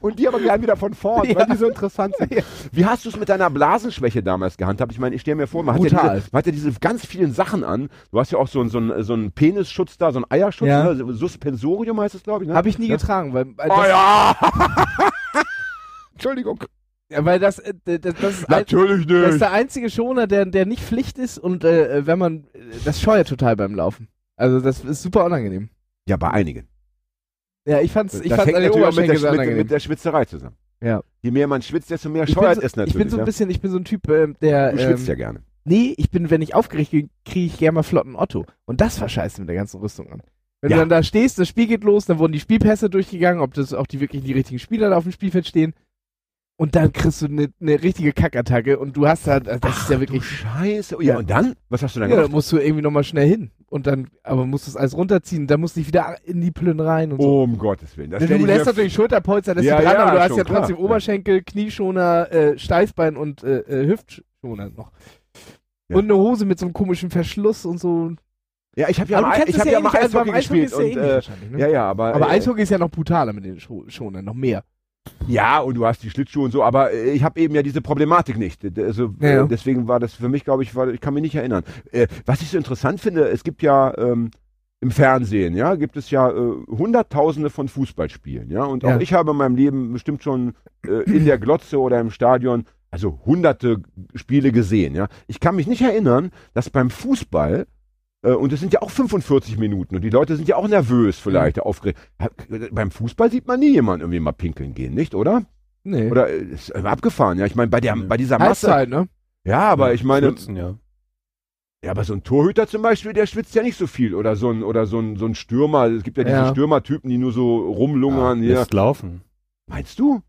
S4: Und die aber gern wieder von vorn,
S3: Ja.
S4: weil die so interessant sind.
S3: Ja.
S4: Wie hast du es mit deiner Blasenschwäche damals gehandhabt? Ich meine, ich stelle mir vor, man hat, ja diese, man hat ja diese ganz vielen Sachen an. Du hast ja auch so, einen- so, einen- so einen Penisschutz da, so einen Eierschutz,
S3: Ja.
S4: ne? Suspensorium heißt es, glaube ich. Ne?
S3: Habe ich nie
S4: ja.
S3: getragen, weil, weil
S4: Oh ja! Entschuldigung.
S3: ja, weil das, äh, das, das, ist ein,
S4: Natürlich
S3: das ist
S4: nicht.
S3: der einzige Schoner, der, der nicht Pflicht ist und äh, wenn man, das scheuert total beim Laufen. Also das ist super unangenehm.
S4: Ja, bei einigen.
S3: Ja, ich fand's, ich
S4: das
S3: fand's
S4: hängt natürlich auch mit der,
S3: sehr
S4: mit, mit der Schwitzerei zusammen.
S3: Ja.
S4: Je mehr man schwitzt, desto mehr scheuert
S3: so,
S4: es natürlich.
S3: ich bin so ein
S4: ja.
S3: bisschen, ich bin so ein Typ, ähm, der,
S4: Du schwitzt
S3: ähm,
S4: ja gerne.
S3: nee, ich bin, wenn ich aufgeregt bin, kriege ich gerne mal flotten Otto. Und das war scheiße mit der ganzen Rüstung an. Wenn
S4: Ja.
S3: du dann da stehst, das Spiel geht los, dann wurden die Spielpässe durchgegangen, ob das auch die wirklich die richtigen Spieler da auf dem Spielfeld stehen. Und dann kriegst du eine ne richtige Kackattacke und du hast halt, also das ist ja
S4: Du
S3: wirklich,
S4: Scheiße. Ja,
S3: Ja.
S4: und dann? Was hast du dann
S3: ja, da
S4: gemacht?
S3: musst du irgendwie nochmal schnell hin. Und dann, aber musst du es alles runterziehen, dann musst du dich wieder in die Plünnen rein und so.
S4: Oh, um Gottes Willen. Das
S3: du
S4: stell ich
S3: lässt natürlich Schulterpolster, das
S4: Ja,
S3: dran,
S4: ja,
S3: aber du hast ja
S4: klar.
S3: trotzdem Oberschenkel, Knieschoner, äh, Steißbein und äh, äh, Hüftschoner noch.
S4: Ja.
S3: Und eine Hose mit so einem komischen Verschluss und so.
S4: Ja, ich habe ja,
S3: du
S4: mal, ich hab ja mal
S3: ähnlich, also
S4: Eishockey
S3: Eishockey
S4: gespielt.
S3: ja
S4: Und,
S3: ähnlich
S4: äh,
S3: ne?
S4: ja, ja, aber.
S3: Aber
S4: äh,
S3: Eishockey ist ja noch brutaler mit den Scho Schonern, noch mehr.
S4: Ja, und du hast die Schlittschuhe und so, aber äh, ich habe eben ja diese Problematik nicht. Also,
S3: Ja, ja.
S4: äh, deswegen war das für mich, glaube ich, war, ich kann mich nicht erinnern. Äh, was ich so interessant finde, es gibt ja ähm, im Fernsehen, ja, gibt es ja äh, Hunderttausende von Fußballspielen, ja, und auch
S3: Ja.
S4: ich habe in meinem Leben bestimmt schon äh, in der Glotze oder im Stadion, also hunderte Spiele gesehen, ja. Ich kann mich nicht erinnern, dass beim Fußball und es sind ja auch 45 Minuten und die Leute sind ja auch nervös vielleicht, aufgeregt. Ha- Beim Fußball sieht man nie jemanden irgendwie mal pinkeln gehen, nicht, oder?
S3: Nee.
S4: Oder äh, ist äh, abgefahren, ja. Ich meine, bei der, bei dieser Masse.
S3: Halbzeit, ne?
S4: Ja, aber ich meine,
S5: Schwitzen, ja.
S4: ja, aber so ein Torhüter zum Beispiel, der schwitzt ja nicht so viel. Oder so ein, oder so ein, so ein Stürmer. Es gibt ja diese
S3: Ja.
S4: Stürmertypen, die nur so rumlungern hier.
S5: Lässt laufen.
S4: Meinst du?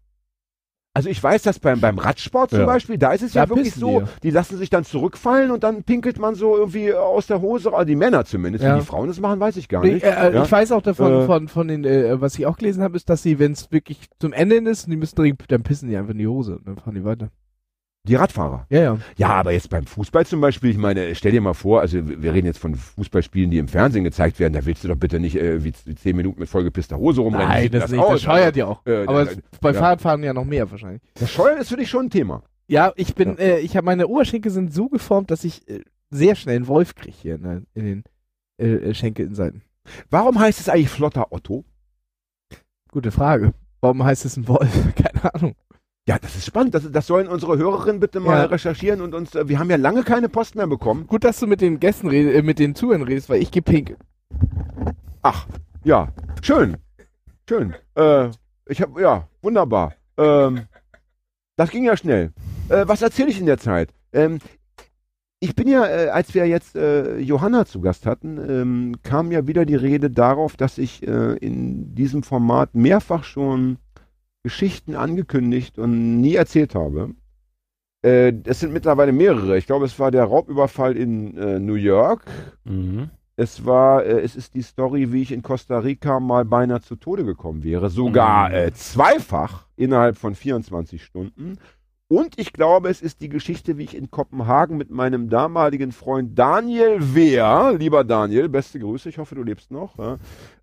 S4: Also ich weiß, dass beim, beim Radsport zum
S5: Ja.
S4: Beispiel, da ist es ja
S3: Da
S4: wirklich
S3: pissen
S4: so,
S3: die.
S4: die lassen sich dann zurückfallen und dann pinkelt man so irgendwie aus der Hose, also die Männer zumindest.
S3: Ja.
S4: Wie die Frauen das machen, weiß ich gar
S3: Ich,
S4: nicht.
S3: äh,
S4: ja?
S3: ich weiß auch davon,
S4: Äh.
S3: von, von den, äh, was ich auch gelesen habe, ist, dass sie, wenn es wirklich zum Ende ist, die müssen dringend, dann pissen die einfach in die Hose und dann fahren die weiter.
S4: Die Radfahrer.
S3: Ja, ja.
S4: Ja, aber jetzt beim Fußball zum Beispiel, ich meine, stell dir mal vor, also wir reden jetzt von Fußballspielen, die im Fernsehen gezeigt werden, da willst du doch bitte nicht äh, wie zehn Minuten mit vollgepisster Hose rumrennen.
S3: Nein, das, nicht, das
S4: aus?
S3: scheuert ja auch.
S4: Äh,
S3: Aber
S4: äh,
S3: es, bei
S4: ja.
S3: Fahrradfahren ja noch mehr wahrscheinlich.
S4: Das Scheuern ist für dich schon ein Thema.
S3: Ja, ich bin, äh, ich habe meine Oberschenkel sind so geformt, dass ich äh, sehr schnell einen Wolf kriege hier in, in den äh, äh, Schenkelinseiten.
S4: Warum heißt es eigentlich Flotter Otto?
S3: Gute Frage. Warum heißt es ein Wolf? Keine Ahnung.
S4: Ja, das ist spannend. Das, das sollen unsere Hörerinnen bitte mal
S3: Ja.
S4: recherchieren und uns. Äh, wir haben ja lange keine Post mehr bekommen.
S3: Gut, dass du mit den Gästen redest, äh, mit den Zuhörern redest, weil ich geh pink.
S4: Ach, ja, schön, schön. Äh, ich habe ja wunderbar. Ähm, das ging ja schnell. Äh, was erzähle ich in der Zeit? Ähm, ich bin ja, äh, als wir jetzt äh, Johanna zu Gast hatten, ähm, kam ja wieder die Rede darauf, dass ich in diesem Format mehrfach schon Geschichten angekündigt und nie erzählt habe. Äh, es sind mittlerweile mehrere. Ich glaube, es war der Raubüberfall in äh, New York.
S5: Mhm.
S4: Es war, äh, es ist die Story, wie ich in Costa Rica mal beinahe zu Tode gekommen wäre. Sogar
S5: Mhm.
S4: äh, zweifach innerhalb von 24 Stunden. Und ich glaube, es ist die Geschichte, wie ich in Kopenhagen mit meinem damaligen Freund Daniel Wehr, lieber Daniel, beste Grüße, ich hoffe, du lebst noch, ja,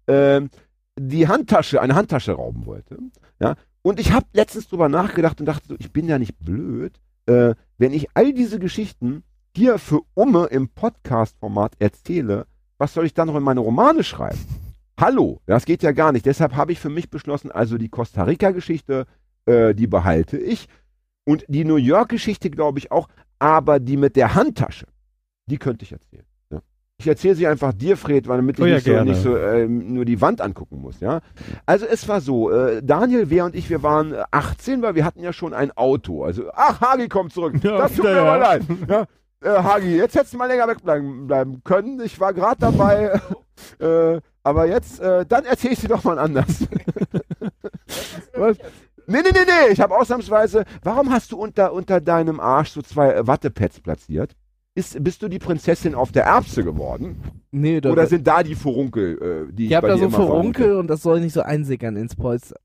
S4: ähm, die Handtasche, eine Handtasche rauben wollte. Ja? Und ich habe letztens drüber nachgedacht und dachte so, ich bin ja nicht blöd, äh, wenn ich all diese Geschichten hier für Umme im Podcast-Format erzähle, was soll ich dann noch in meine Romane schreiben? Hallo, das geht ja gar nicht. Deshalb habe ich für mich beschlossen, also die Costa Rica-Geschichte, äh, die behalte ich. Und die New York-Geschichte glaube ich auch, aber die mit der Handtasche, die könnte ich erzählen. Ich erzähle sie einfach dir, Fred, weil damit ich
S5: Oh ja,
S4: nicht, so, nicht so ähm, nur die Wand angucken muss. Ja? Also es war so, äh, Daniel, Wehr und ich, wir waren äh, 18, weil wir hatten ja schon ein Auto. Also, ach, Hagi kommt zurück.
S5: Ja,
S4: das tut mir
S5: ja.
S4: aber leid. Ja? Äh, Hagi, jetzt hättest du mal länger wegbleiben bleiben können. Ich war gerade dabei. äh, aber jetzt, äh, dann erzähle ich sie doch mal anders. Was? Nee, nee, nee, nee. Ich habe ausnahmsweise. Warum hast du unter, unter deinem Arsch so zwei äh, Wattepads platziert? Ist, bist du die Prinzessin auf der Erbse geworden?
S3: Nee, da,
S4: Oder sind da die Furunkel, äh, die ich,
S3: ich habe
S4: bei
S3: da
S4: dir
S3: so
S4: immer
S3: Furunkel
S4: vermute?
S3: und das soll nicht so einsickern ins Polster.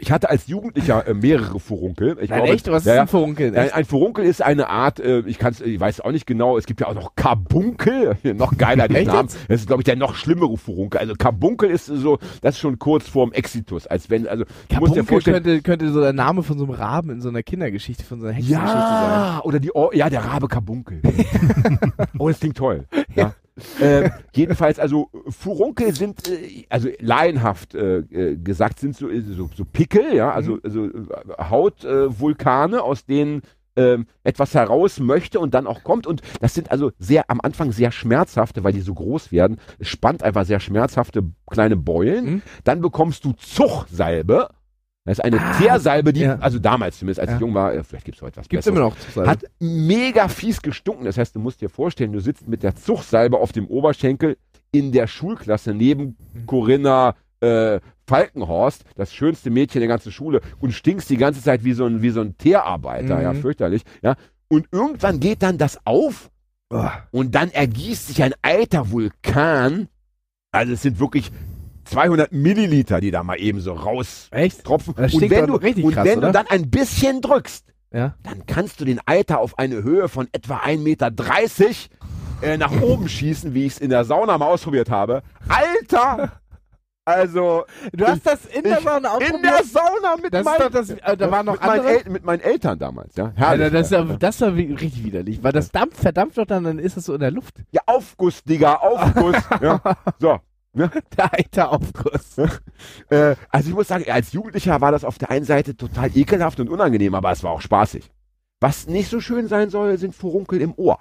S4: Ich hatte als Jugendlicher äh, mehrere Furunkel. Ich
S3: Nein,
S4: glaube,
S3: echt? Was
S4: ja,
S3: ist
S4: ja.
S3: ein Furunkel?
S4: Ein, ein Furunkel ist eine Art, äh, ich kann's, ich weiß auch nicht genau, es gibt ja auch noch Karbunkel, noch geiler den Namen. Das ist, glaube ich, der noch schlimmere Furunkel. Also Karbunkel ist so, das ist schon kurz vorm Exitus, als wenn, also
S3: Karbunkel könnte, könnte so der Name von so einem Raben in so einer Kindergeschichte, von so einer Hexengeschichte sein.
S4: ja, oder die, Or ja, der Rabe Karbunkel. oh, das klingt toll. Ja. Äh, jedenfalls, also Furunkel sind, äh, also laienhaft äh, äh, gesagt, sind so, äh, so, so Pickel, ja, also, also äh, Hautvulkane, aus denen ähm, etwas heraus möchte und dann auch kommt. Und das sind also sehr am Anfang sehr schmerzhafte, weil die so groß werden. Es spannt einfach sehr schmerzhafte kleine Beulen.
S3: Mhm.
S4: Dann bekommst du Zuchsalbe. Das ist eine
S3: Ah,
S4: Teersalbe, die,
S3: ja.
S4: also damals zumindest, als
S3: Ja.
S4: ich jung war, äh, vielleicht gibt es heute was
S3: Gibt's
S4: Besseres.
S3: immer noch zu sagen.
S4: Hat mega fies gestunken. Das heißt, du musst dir vorstellen, du sitzt mit der Zuchsalbe auf dem Oberschenkel in der Schulklasse neben Corinna äh, Falkenhorst, das schönste Mädchen der ganzen Schule, und stinkst die ganze Zeit wie so ein, wie so ein Teerarbeiter,
S3: Mhm.
S4: ja, fürchterlich, ja. Und irgendwann geht dann das auf
S3: Oh.
S4: und dann ergießt sich ein alter Vulkan. Also es sind wirklich 200 Milliliter, die da mal eben so raustropfen.
S3: Echt? Das
S4: Und wenn, du,
S3: richtig
S4: und
S3: krass,
S4: wenn
S3: oder?
S4: du dann ein bisschen drückst,
S3: Ja.
S4: dann kannst du den Eiter auf eine Höhe von etwa 1,30 Meter äh, nach oben schießen, wie ich es in der Sauna mal ausprobiert habe. Alter! Also
S3: Du hast das in der Sauna
S4: in der Sauna mit
S3: Das
S4: meinen,
S3: das, äh, da waren noch
S4: mit, meinen. El mit meinen Eltern damals, ja.
S3: Alter,
S4: Herrlich.
S3: das ist ja, das wie- richtig widerlich, weil das dampft, verdampft doch dann, dann ist es so in der Luft.
S4: ja, Aufguss, Digga, Aufguss. ja. So.
S3: Der Eiter-Aufguss.
S4: Äh, also ich muss sagen, als Jugendlicher war das auf der einen Seite total ekelhaft und unangenehm, aber es war auch spaßig. Was nicht so schön sein soll, sind Furunkel im Ohr.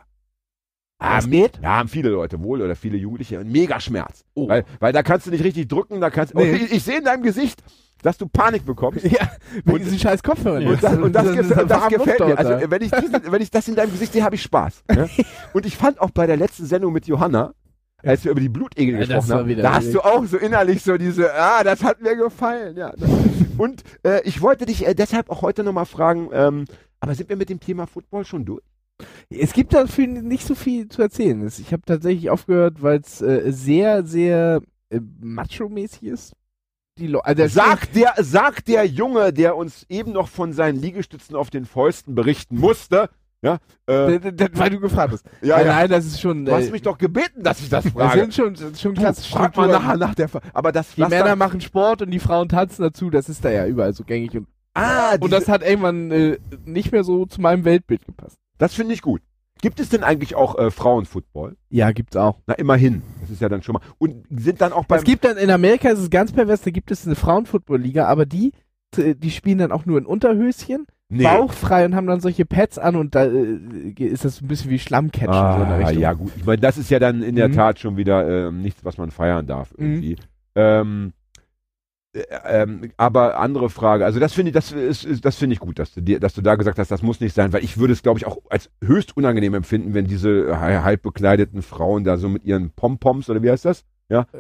S3: Das
S4: Haben-
S3: geht?
S4: Ja, haben viele Leute wohl oder viele Jugendliche. Ein mega Schmerz.
S3: Oh.
S4: Weil, weil da kannst du nicht richtig drücken, da kannst
S3: Nee.
S4: und ich, ich sehe in deinem Gesicht, dass du Panik bekommst.
S3: Ja,
S4: Und-
S3: diesen scheiß Kopfhörern.
S4: Und das, und das,
S3: Diese-
S4: gefällt, und das gefällt mir. Also, wenn ich, diesen, wenn ich das in deinem Gesicht sehe, habe ich Spaß. Ja? Und ich fand auch bei der letzten Sendung mit Johanna, als wir über die Blutegel
S3: Ja, das
S4: gesprochen haben, da hast du auch so innerlich so diese, ah, das hat mir gefallen. Ja. Und äh, ich wollte dich äh, deshalb auch heute nochmal fragen, ähm, aber sind wir mit dem Thema Football schon durch?
S3: Es gibt dafür nicht so viel zu erzählen. Es- Ich habe tatsächlich aufgehört, weil es äh, sehr, sehr äh, macho-mäßig ist. Also
S4: Sagt der, sagt der Junge, der uns eben noch von seinen Liegestützen auf den Fäusten berichten musste. Ja, äh,
S3: d- weil du gefragt hast.
S4: ja,
S3: nein,
S4: ja.
S3: nein, das ist schon.
S4: Du hast
S3: äh,
S4: mich doch gebeten, dass ich das
S3: das
S4: frage.
S3: sind schon, das schon klassische
S4: frag mal nachher nach der Ver Aber das
S3: Die Männer
S4: da-
S3: machen Sport und die Frauen tanzen dazu. Das ist da ja überall so gängig. Und,
S4: Ah,
S3: und das hat irgendwann äh, nicht mehr so zu meinem Weltbild gepasst.
S4: Das finde ich gut. Gibt es denn eigentlich auch äh, Frauenfootball?
S3: Ja, gibt's auch.
S4: Na, immerhin. Das ist ja dann schon mal. Und sind dann auch beim.
S3: Es gibt dann in Amerika, ist es ganz pervers, da gibt es eine Frauenfootball-Liga, aber die, äh, die spielen dann auch nur in Unterhöschen,
S4: nee.
S3: bauchfrei und haben dann solche Pads an und da äh, ist das ein bisschen wie Schlammcatchen so
S4: Ah,
S3: Richtung.
S4: ja, gut. Ich meine, das ist ja dann in der
S3: Mhm.
S4: Tat schon wieder ähm, nichts, was man feiern darf irgendwie. Ähm, äh, ähm, aber andere Frage, also das finde ich, das ist, ist das finde ich gut, dass du dir, dass du da gesagt hast, das muss nicht sein, weil ich würde es, glaube ich, auch als höchst unangenehm empfinden, wenn diese ha- halb bekleideten Frauen da so mit ihren Pompoms oder wie heißt das?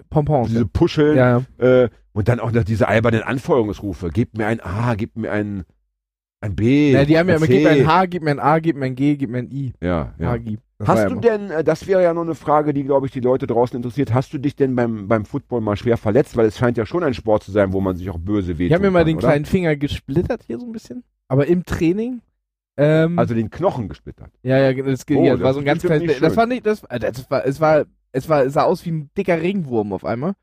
S3: Pompons.
S4: Diese Puscheln
S3: Ja,
S4: äh, und dann auch noch diese albernen Anfeuerungsrufe. Gebt mir ein A, gebt mir ein, ein B.
S3: ja, die haben ja immer, gib mir ein H, gib mir ein A, gib mir ein G, gib mir ein I.
S4: Ja, ja.
S3: Das war
S4: Hast du
S3: immer.
S4: denn, äh, das wäre ja noch eine Frage, die, glaube ich, die Leute draußen interessiert, hast du dich denn beim, beim Football mal schwer verletzt? Weil es scheint ja schon ein Sport zu sein, wo man sich auch böse wehtun
S3: Ich habe mir mal
S4: kann,
S3: den
S4: oder?
S3: kleinen Finger gesplittert hier so ein bisschen. Aber im Training. Ähm,
S4: Also den Knochen gesplittert.
S3: ja, ja, das,
S4: Oh,
S3: ja,
S4: das
S3: war so ein ganz kleines.
S4: nicht
S3: Das war nicht, das, äh, das war, es war, es war, es sah aus wie ein dicker Regenwurm auf einmal.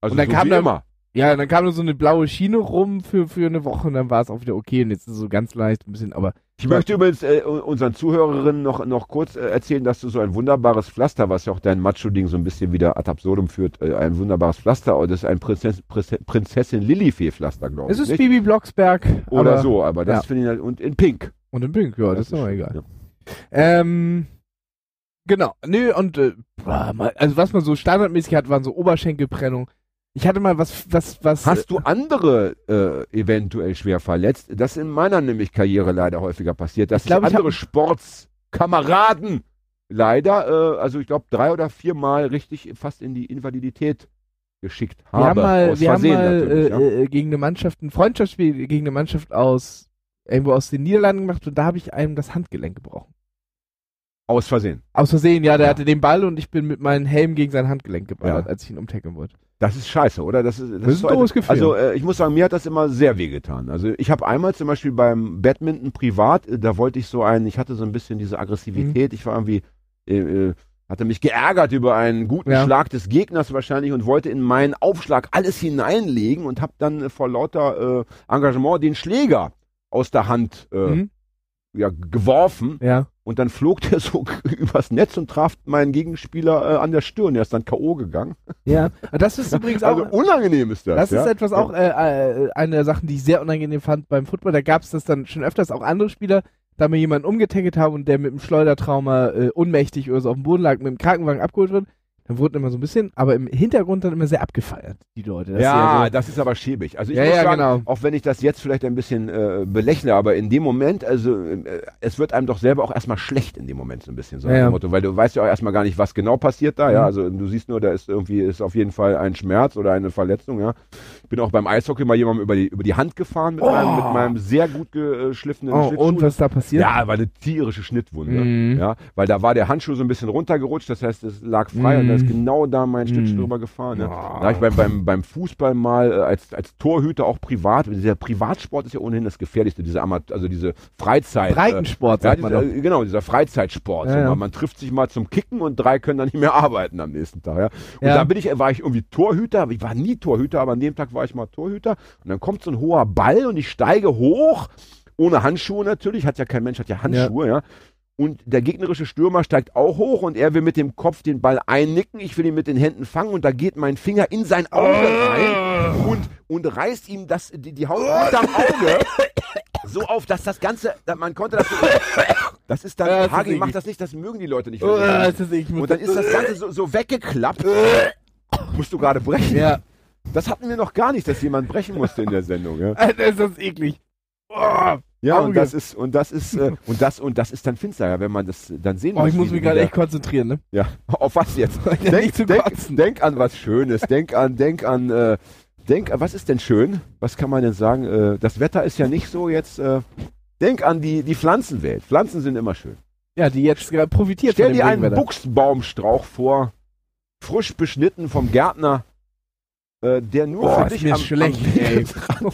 S4: Also
S3: Und dann
S4: so
S3: kam
S4: wie
S3: dann-
S4: immer.
S3: Ja, dann kam nur so eine blaue Schiene rum für, für eine Woche und dann war es auch wieder okay und jetzt ist es so ganz leicht ein bisschen, aber
S4: Ich möchte übrigens äh, unseren Zuhörerinnen noch, noch kurz äh, erzählen, dass du so ein wunderbares Pflaster, was ja auch dein Macho-Ding so ein bisschen wieder ad absurdum führt, äh, ein wunderbares Pflaster, das ist ein Prinzess, Prinzess, Prinzessin Lilifee-Pflaster, glaube ich.
S3: es ist
S4: nicht?
S3: Bibi Blocksberg.
S4: Oder
S3: aber,
S4: so, aber das
S3: ja.
S4: finde ich halt, und in Pink.
S3: Und in Pink, ja, das, ist doch mal
S4: schön,
S3: egal.
S4: ja.
S3: Ähm, genau, nö, und äh, also was man so standardmäßig hat, waren so Oberschenkelprellungen. Ich hatte mal was, was, was.
S4: Hast du andere äh, eventuell schwer verletzt? Das ist in meiner nämlich Karriere leider häufiger passiert, dass
S3: Ich glaub,
S4: ich andere Sportskameraden leider, äh, also ich glaube drei oder viermal richtig fast in die Invalidität geschickt
S3: wir
S4: habe.
S3: haben mal,
S4: aus
S3: wir haben mal
S4: natürlich, ja.
S3: äh, äh, gegen eine Mannschaft, ein Freundschaftsspiel gegen eine Mannschaft aus irgendwo aus den Niederlanden gemacht und da habe ich einem das Handgelenk gebrochen.
S4: Aus Versehen.
S3: Aus Versehen, ja, der
S4: Ja.
S3: hatte den Ball und ich bin mit meinem Helm gegen sein Handgelenk geballert,
S4: Ja.
S3: als ich ihn umtackeln wollte.
S4: Das ist scheiße, oder? Das ist, das
S3: Das ist ein doofes Gefühl.
S4: Also äh, ich muss sagen, mir hat das immer sehr wehgetan. Also ich habe einmal zum Beispiel beim Badminton privat, äh, da wollte ich so einen, ich hatte so ein bisschen diese
S3: Mhm.
S4: Aggressivität, ich war irgendwie, äh, äh, hatte mich geärgert über einen guten
S3: Ja.
S4: Schlag des Gegners wahrscheinlich und wollte in meinen Aufschlag alles hineinlegen und habe dann vor lauter äh, Engagement den Schläger aus der Hand
S3: Mhm.
S4: Ja, geworfen
S3: Ja.
S4: und dann flog der so übers Netz und traf meinen Gegenspieler äh, an der Stirn. Der ist dann K.O. gegangen.
S3: Ja. Das ist übrigens auch.
S4: Also unangenehm ist das.
S3: Das
S4: ja?
S3: ist etwas auch äh, äh, eine der Sachen, die ich sehr unangenehm fand beim Football. Da gab es das dann schon öfters auch andere Spieler, da mir jemanden umgetackelt haben und der mit dem Schleudertrauma äh, ohnmächtig oder so auf dem Boden lag, mit dem Krankenwagen abgeholt wird. Dann wurden immer so ein bisschen, aber im Hintergrund dann immer sehr abgefeiert, die Leute. sie
S4: Ja,
S3: also-
S4: das ist aber schäbig. Also ich
S3: Ja,
S4: muss
S3: ja,
S4: sagen,
S3: genau.
S4: auch wenn ich das jetzt vielleicht ein bisschen äh, belächle, aber in dem Moment, also äh, es wird einem doch selber auch erstmal schlecht in dem Moment so ein bisschen, so
S3: Ja, ja.
S4: Motto, weil du weißt ja auch erstmal gar nicht, was genau passiert da, ja.
S3: Mhm.
S4: Also du siehst nur, da ist irgendwie ist auf jeden Fall ein Schmerz oder eine Verletzung, ja. Ich bin auch beim Eishockey mal jemandem über die, über die Hand gefahren mit,
S3: Oh.
S4: meinem, mit meinem sehr gut geschliffenen
S3: oh,
S4: Schlittschuh.
S3: und was da passiert?
S4: Ja, war eine tierische Schnittwunde.
S3: Mhm.
S4: Ja, weil da war der Handschuh so ein bisschen runtergerutscht, das heißt, es lag frei und da ist
S3: Mhm.
S4: genau da mein
S3: Mhm.
S4: drüber gefahren. Ja.
S3: Oh.
S4: Da habe ich beim, beim, beim Fußball mal äh, als, als Torhüter auch privat, dieser Privatsport ist ja ohnehin das Gefährlichste, diese Amat also diese Freizeit.
S3: Breitensport,
S4: äh, ja,
S3: sagt man
S4: dieser,
S3: doch.
S4: äh, genau, dieser Freizeitsport.
S3: Ja,
S4: so,
S3: ja.
S4: Man, man trifft sich mal zum Kicken und drei können dann nicht mehr arbeiten am nächsten Tag. Ja. Und
S3: Ja.
S4: da bin ich, war ich irgendwie Torhüter, ich war nie Torhüter, aber an dem Tag war ich mal Torhüter. Und dann kommt so ein hoher Ball und ich steige hoch, ohne Handschuhe natürlich, hat ja kein Mensch, hat ja Handschuhe, ja. Und der gegnerische Stürmer steigt auch hoch und er will mit dem Kopf den Ball einnicken. Ich will ihn mit den Händen fangen und da geht mein Finger in sein Auge rein und, und reißt ihm das, die, die Haut unterm Auge so auf, dass das Ganze, man konnte das, das ist dann,
S3: Ja, das
S4: Hagi, mach
S3: eklig.
S4: das nicht, das mögen die Leute nicht.
S3: Oh, das ist, ich muss
S4: Und dann ist das Ganze so, so weggeklappt. Musst du gerade brechen.
S3: Ja.
S4: Das hatten wir noch gar nicht, dass jemand brechen musste in der Sendung. Ja,
S3: Alter, ist das eklig. Oh,
S4: ja und das ist und das ist äh, und das und das ist dann finster, ja, wenn man das dann sehen
S3: oh
S4: muss.
S3: ich muss mich gerade echt konzentrieren, ne?
S4: Ja, auf was jetzt? Denk, denk, denk an was Schönes. Denk an, denk an, äh, denk, was ist denn schön? Was kann man denn sagen? Äh, das Wetter ist ja nicht so jetzt. Äh, denk an die die Pflanzenwelt. Pflanzen sind immer schön.
S3: Ja, die jetzt gerade profitiert
S4: Stell dir einen. Buchsbaumstrauch vor, frisch beschnitten vom Gärtner, äh, der nur
S3: Boah,
S4: für
S3: ist
S4: dich
S3: mir
S4: am,
S3: schlecht,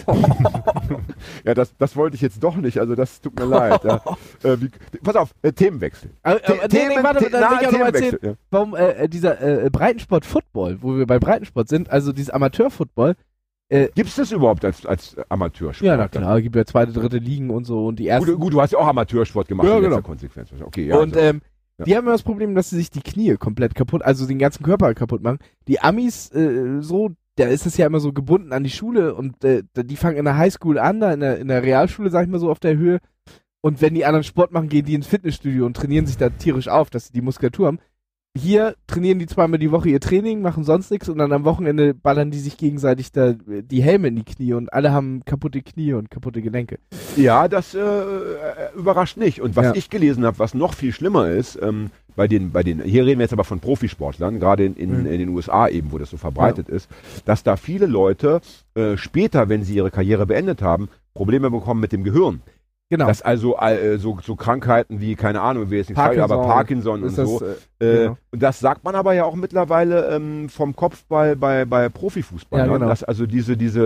S4: am. Ja, das, das wollte ich jetzt doch nicht, also das tut mir leid. Ja. Äh, wie, pass auf, äh, Themenwechsel.
S3: Aber, aber, nee, nee, warte,
S4: The-
S3: dann
S4: na,
S3: will ich auch noch erzählen,
S4: ja.
S3: warum äh, äh, dieser äh, Breitensport-Football, wo wir bei Breitensport sind, also dieses Amateur-Football,
S4: Gibt es das überhaupt als, als Amateursport?
S3: ja, na klar, gibt ja zweite, dritte Ligen und so und die ersten.
S4: Gut, gut, du hast ja auch Amateursport gemacht
S3: Ja,
S4: in
S3: genau.
S4: Konsequenz. Okay, ja,
S3: und
S4: also,
S3: ähm,
S4: Ja.
S3: die haben immer das Problem, dass sie sich die Knie komplett kaputt, also den ganzen Körper kaputt machen. Die Amis, äh, so, da ist es ja immer so gebunden an die Schule und äh, die fangen in der Highschool an, da in der, in der Realschule, sag ich mal so, auf der Höhe. Und wenn die anderen Sport machen, gehen die ins Fitnessstudio und trainieren sich da tierisch auf, dass sie die Muskulatur haben. Hier trainieren die zweimal die Woche ihr Training, machen sonst nichts und dann am Wochenende ballern die sich gegenseitig da äh, die Helme in die Knie und alle haben kaputte Knie und kaputte Gelenke.
S4: ja, das äh, äh, überrascht nicht. Und was
S3: Ja.
S4: ich gelesen habe, was noch viel schlimmer ist, ähm, bei den, bei den, hier reden wir jetzt aber von Profisportlern, gerade in, in,
S3: Mhm.
S4: in den USA eben, wo das so verbreitet ist, dass da viele Leute äh, später, wenn sie ihre Karriere beendet haben, Probleme bekommen mit dem Gehirn.
S3: Genau.
S4: Dass also äh, so, so Krankheiten wie, keine Ahnung, wie jetzt nicht sagen, aber Parkinson und
S3: das,
S4: so.
S3: äh,
S4: Äh,
S3: genau.
S4: und das sagt man aber ja auch mittlerweile ähm, vom Kopfball bei, bei Profifußball.
S3: Ja,
S4: ne?
S3: genau.
S4: Dass also diese, diese,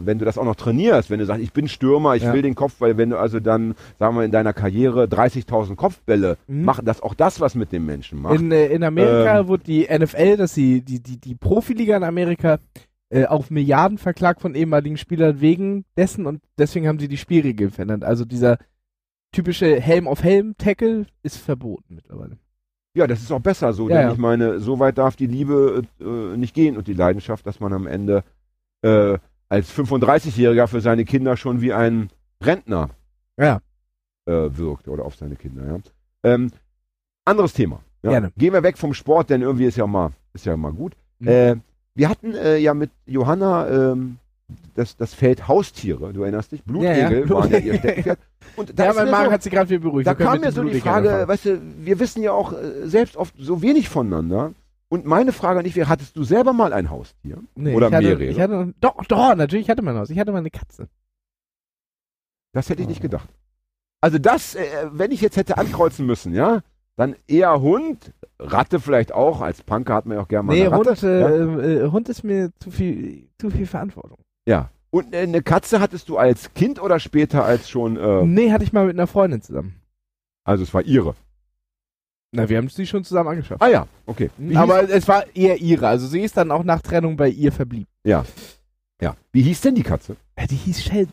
S4: äh, wenn du das auch noch trainierst, wenn du sagst, ich bin Stürmer, ich
S3: Ja.
S4: will den Kopfball, wenn du also dann, sagen wir, in deiner Karriere 30.000 Kopfbälle
S3: Mhm.
S4: machen, dass auch das was mit dem Menschen macht.
S3: In, äh, in Amerika
S4: Ähm.
S3: wurde die NFL, dass sie die, die, die Profiliga in Amerika äh, auf Milliarden verklagt von ehemaligen Spielern wegen dessen und deswegen haben sie die Spielregeln verändert. Also dieser typische Helm-auf-Helm-Tackle ist verboten mittlerweile.
S4: ja, das ist auch besser so,
S3: Ja,
S4: denn
S3: ja.
S4: ich meine, so weit darf die Liebe äh, nicht gehen und die Leidenschaft, dass man am Ende äh, als 35-Jähriger für seine Kinder schon wie ein Rentner
S3: Ja.
S4: äh, wirkt oder auf seine Kinder. Ja. Ähm, anderes Thema.
S3: Gerne.
S4: Gehen wir weg vom Sport, denn irgendwie ist ja mal, ist ja mal gut.
S3: Mhm.
S4: Wir hatten äh, ja mit Johanna ähm, das, das Feld Haustiere, du erinnerst dich? Blutegel
S3: Ja, ja.
S4: waren ja ihr Steckenpferd. Und da
S3: ja, mein Magen
S4: so,
S3: hat sich gerade wieder beruhigt.
S4: da kam mir so die Frage,
S3: anfangen.
S4: weißt du, wir wissen ja auch äh, selbst oft so wenig voneinander. Und meine Frage an dich wäre, hattest du selber mal ein Haustier?
S3: Nee,
S4: oder
S3: ich hatte,
S4: mehrere?
S3: Ich hatte, doch, doch, natürlich, ich hatte mein Haus. Ich hatte mal eine Katze.
S4: Das hätte ich nicht gedacht. Also das, äh, wenn ich jetzt hätte ankreuzen müssen, ja, Dann eher Hund, Ratte vielleicht auch, als Punker hat man ja auch gerne mal
S3: Nee,
S4: eine Ratte.
S3: Hund, äh, äh, Hund ist mir zu viel, zu viel Verantwortung.
S4: Ja. Und äh, eine Katze hattest du als Kind oder später als schon, äh,
S3: Nee, hatte ich mal mit einer Freundin zusammen.
S4: also es war ihre.
S3: Na, wir haben sie schon zusammen angeschafft.
S4: Ah ja, okay. Wie
S3: Aber es war eher ihre. Also sie ist dann auch nach Trennung bei ihr verblieben.
S4: hieß, ja. Wie hieß denn die Katze?
S3: Ja, die hieß Sheldon.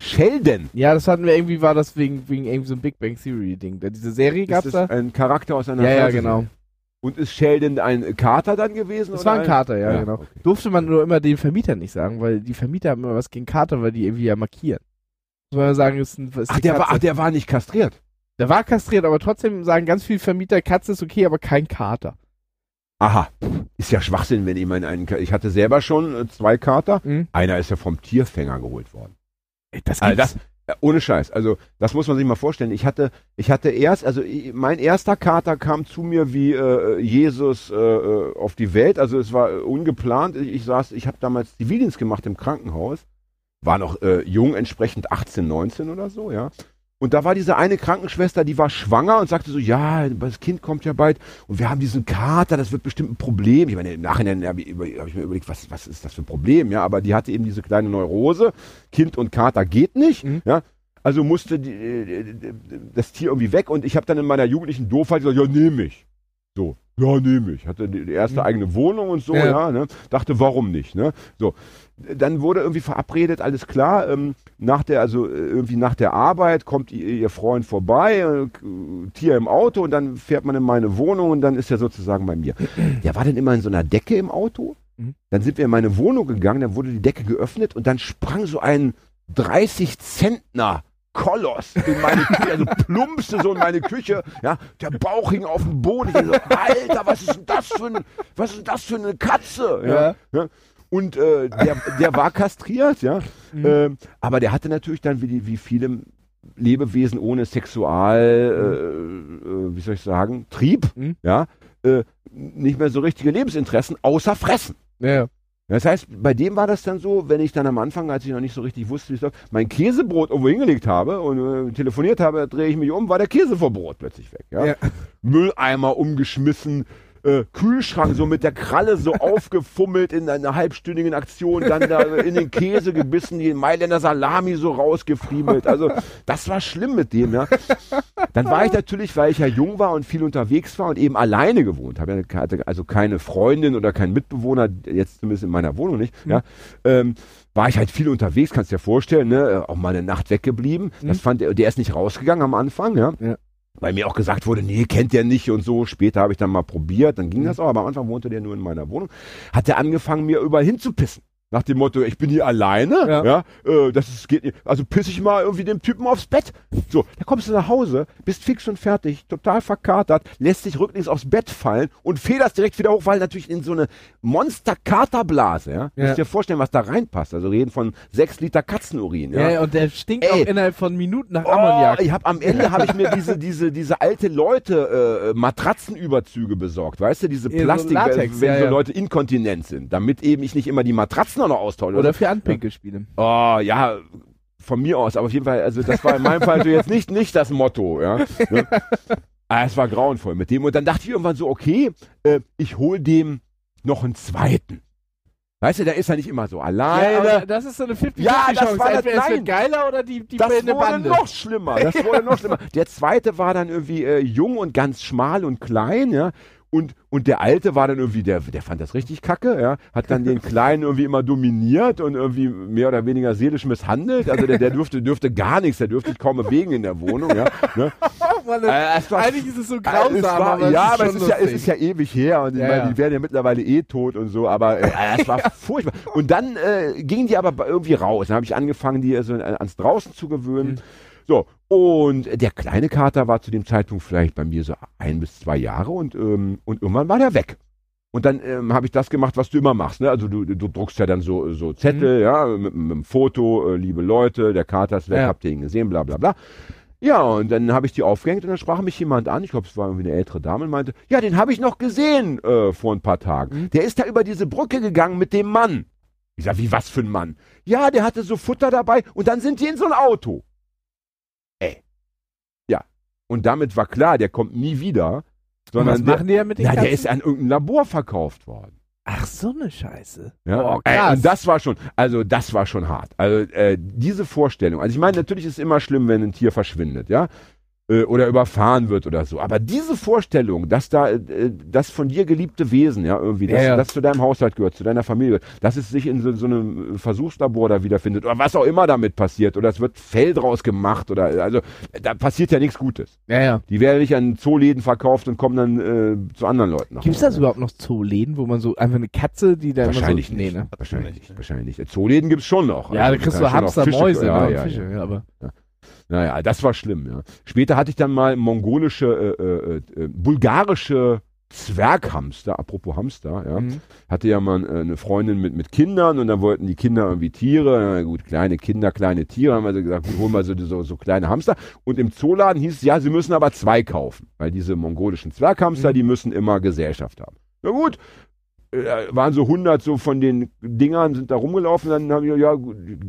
S4: Sheldon.
S3: Ja, das hatten wir irgendwie, war das wegen, wegen irgendwie so ein Big Bang Theory Ding. Da Diese Serie gab's
S4: das
S3: da.
S4: ein Charakter aus einer
S3: Ja, ja, genau.
S4: Und ist Sheldon ein Kater dann gewesen?
S3: Das war ein Kater, ja, genau.
S4: okay.
S3: Durfte man nur immer den Vermieter nicht sagen, weil die Vermieter haben immer was gegen Kater, weil die irgendwie ja markieren. Muss man sagen, ist ein, ist
S4: Ach der, war, ach, der war nicht kastriert.
S3: Der war kastriert, aber trotzdem sagen ganz viele Vermieter, Katze ist okay, aber kein Kater.
S4: Aha. Ist ja Schwachsinn, wenn ich meinen einen. Ich hatte selber schon äh, zwei Kater.
S3: Mhm.
S4: Einer ist ja vom Tierfänger geholt worden.
S3: Ey, Das
S4: Also
S3: gibt's.
S4: das, äh, ohne Scheiß. Also das muss man sich mal vorstellen. Ich hatte, ich hatte erst, also ich, mein erster Kater kam zu mir wie äh, Jesus äh, äh, auf die Welt. Also es war äh, ungeplant. Ich, ich saß, ich habe damals Zivildienst gemacht im Krankenhaus. War noch äh, jung, entsprechend 18, 19 oder so, ja. Und da war diese eine Krankenschwester, die war schwanger und sagte so, ja, das Kind kommt ja bald und wir haben diesen Kater, das wird bestimmt ein Problem. Ich meine, im Nachhinein habe ich, über- hab ich mir überlegt, was, was ist das für ein Problem, ja, aber die hatte eben diese kleine Neurose, Kind und Kater geht nicht,
S3: Mhm.
S4: ja. Also musste die, äh, das Tier irgendwie weg und ich habe dann in meiner jugendlichen Doofheit gesagt, ja, nehme ich. So, ja, nehme ich. Hatte die die erste
S3: Mhm.
S4: eigene Wohnung und so,
S3: Ja.
S4: ja, ne? Dachte, warum nicht, ne? So. Dann wurde irgendwie verabredet, alles klar, ähm, nach der, also äh, irgendwie nach der Arbeit kommt ihr, ihr Freund vorbei, äh, Tier im Auto und dann fährt man in meine Wohnung und dann ist er sozusagen bei mir. Der war dann immer in so einer Decke im Auto.
S3: Mhm.
S4: Dann sind wir in meine Wohnung gegangen, dann wurde die Decke geöffnet und dann sprang so ein 30 Zentner Koloss in meine Küche, also plumpste so in meine Küche, ja, der Bauch hing auf dem Boden. Ich so, Alter, was ist denn das für ein, was ist das für eine Katze? Ja. ja. Und äh, der, der war kastriert, ja.
S3: Mhm.
S4: Ähm, aber der hatte natürlich dann, wie, die, wie viele Lebewesen ohne Sexual, äh, äh, wie soll ich sagen, Trieb,
S3: Mhm.
S4: ja, äh, nicht mehr so richtige Lebensinteressen, außer Fressen.
S3: Ja.
S4: Das heißt, bei dem war das dann so, wenn ich dann am Anfang, als ich noch nicht so richtig wusste, wie es läuft, mein Käsebrot irgendwo hingelegt habe und äh, telefoniert habe, drehe ich mich um, war der Käse vom Brot plötzlich weg. Ja?
S3: Ja.
S4: Mülleimer umgeschmissen, äh, Kühlschrank so mit der Kralle so aufgefummelt in einer halbstündigen Aktion, dann da in den Käse gebissen, die Mailänder Salami so rausgefriemelt. Also das war schlimm mit dem, ja. Dann war ich natürlich, weil ich ja jung war und viel unterwegs war und eben alleine gewohnt habe, ja, hatte also keine Freundin oder keinen Mitbewohner, jetzt zumindest in meiner Wohnung nicht, ja, ähm, war ich halt viel unterwegs, kannst dir vorstellen, ne, auch mal eine Nacht weggeblieben. Das fand er, der ist nicht rausgegangen am Anfang, ja.
S3: Ja.
S4: Weil mir auch gesagt wurde, nee, kennt der nicht und so. Später habe ich dann mal probiert, dann ging das auch, aber am Anfang wohnte der nur in meiner Wohnung. Hat der angefangen, mir überall hinzupissen. Nach dem Motto, ich bin hier alleine, ja,
S3: Ja.
S4: äh, das ist, geht nicht. Also pisse ich mal irgendwie dem Typen aufs Bett. So, da kommst du nach Hause, bist fix und fertig, total verkatert, lässt dich rücklings aufs Bett fallen und federst direkt wieder hoch, weil natürlich in so eine Monster-Katerblase, ja.
S3: Ja.
S4: Musst dir vorstellen, was da reinpasst. Also reden von sechs Liter Katzenurin,
S3: Ja, ja, und der stinkt
S4: Ey.
S3: auch innerhalb von Minuten nach
S4: Oh,
S3: Ammoniak.
S4: ich hab am Ende habe ich mir diese diese diese alte Leute äh, Matratzenüberzüge besorgt, weißt du, diese
S3: Ja, so
S4: Plastik,
S3: Latex,
S4: wenn
S3: ja,
S4: so. Leute inkontinent sind, damit eben ich nicht immer die Matratzen auch noch austausche.
S3: Oder für Anpinkelspiele.
S4: Oh, ja, von mir aus, aber auf jeden Fall, also das war in meinem Fall so jetzt nicht, nicht das Motto, ja. Ne? Ah, es war grauenvoll mit dem. Und dann dachte ich irgendwann so, okay, äh, ich hol dem noch einen zweiten. Weißt du, da ist er nicht immer so
S3: Ja,
S4: alleine.
S3: aber das ist so eine 50
S4: Ja, das
S3: Chance.
S4: war das-
S3: es wird geiler oder die, die
S4: das wurde
S3: Bande.
S4: noch schlimmer. Das wurde noch schlimmer. Der zweite war dann irgendwie äh, jung und ganz schmal und klein, ja. Und, und der alte war dann irgendwie, der, der fand das richtig kacke, ja. Hat dann den Kleinen irgendwie immer dominiert und irgendwie mehr oder weniger seelisch misshandelt. Also der, der durfte, dürfte gar nichts, der dürfte sich kaum bewegen in der Wohnung, ja. Ne?
S3: Mann, das,
S4: Äh, war-
S3: eigentlich ist es so grausam,
S4: es war,
S3: aber
S4: ja,
S3: es
S4: aber
S3: ist
S4: es ist, ja, es ist ja ewig her und ich
S3: Ja,
S4: meine,
S3: ja.
S4: die werden ja mittlerweile eh tot und so, aber äh, es war furchtbar. Und dann äh, gingen die aber irgendwie raus. Dann habe ich angefangen, die so ans Draußen zu gewöhnen.
S3: Mhm.
S4: So, und der kleine Kater war zu dem Zeitpunkt vielleicht bei mir so ein bis zwei Jahre und, ähm, und irgendwann war der weg. Und dann ähm, habe ich das gemacht, was du immer machst. Ne? Also du, du druckst ja dann so, so Zettel, ja, mit, mit einem Foto, äh, liebe Leute, der Kater ist weg,
S3: Ja.
S4: habt ihr ihn gesehen, bla bla bla. Ja, und dann habe ich die aufgehängt und dann sprach mich jemand an, ich glaube, es war irgendwie eine ältere Dame, und meinte, ja, den habe ich noch gesehen äh, vor ein paar Tagen.
S3: Mhm.
S4: Der ist da über diese Brücke gegangen mit dem Mann. Ich sag, wie was für ein Mann? Ja, der hatte so Futter dabei und dann sind die in so ein Auto. Ey. Und damit war klar, der kommt nie wieder. Sondern
S3: was machen die ja mit
S4: der, na, der ist an irgendein Labor verkauft worden.
S3: Ach, so eine Scheiße.
S4: Ja, Ey,
S3: krass.
S4: und das war schon, also das war schon hart. Also äh, diese Vorstellung. Also ich meine, natürlich ist es immer schlimm, wenn ein Tier verschwindet, ja, äh, oder überfahren wird oder so. Aber diese Vorstellung, dass da äh, das von dir geliebte Wesen, ja, irgendwie, das,
S3: Ja, ja.
S4: das zu deinem Haushalt gehört, zu deiner Familie, gehört, dass es sich in so, so einem Versuchslabor da wiederfindet oder was auch immer damit passiert oder es wird Fell draus gemacht oder also da passiert ja nichts Gutes.
S3: Ja, ja.
S4: Die werden nicht an Zooläden verkauft und kommen dann äh, zu anderen Leuten.
S3: Gibt es das überhaupt noch Zooläden, wo man so einfach eine Katze, die da
S4: Wahrscheinlich
S3: immer so,
S4: nicht.
S3: Nee, ne?
S4: Wahrscheinlich nicht. Wahrscheinlich nicht. Zooläden gibt es schon noch.
S3: Ja,
S4: Also,
S3: da kriegst du Hamster, Mäuse
S4: ja,
S3: ne,
S4: ja,
S3: Fische,
S4: ja.
S3: ja, aber
S4: Naja, das war schlimm, ja. Später hatte ich dann mal mongolische, äh, äh, äh, bulgarische Zwerghamster, apropos Hamster, ja.
S3: Mhm.
S4: Hatte ja mal äh, eine Freundin mit, mit Kindern und dann wollten die Kinder irgendwie Tiere. Na gut, kleine Kinder, kleine Tiere, haben wir gesagt, gut, holen wir so, so, so kleine Hamster. Und im Zooladen hieß es, ja, sie müssen aber zwei kaufen, weil diese mongolischen Zwerghamster,
S3: Mhm.
S4: die müssen immer Gesellschaft haben. Na gut, waren so 100 so von den Dingern, sind da rumgelaufen, dann haben wir, ja,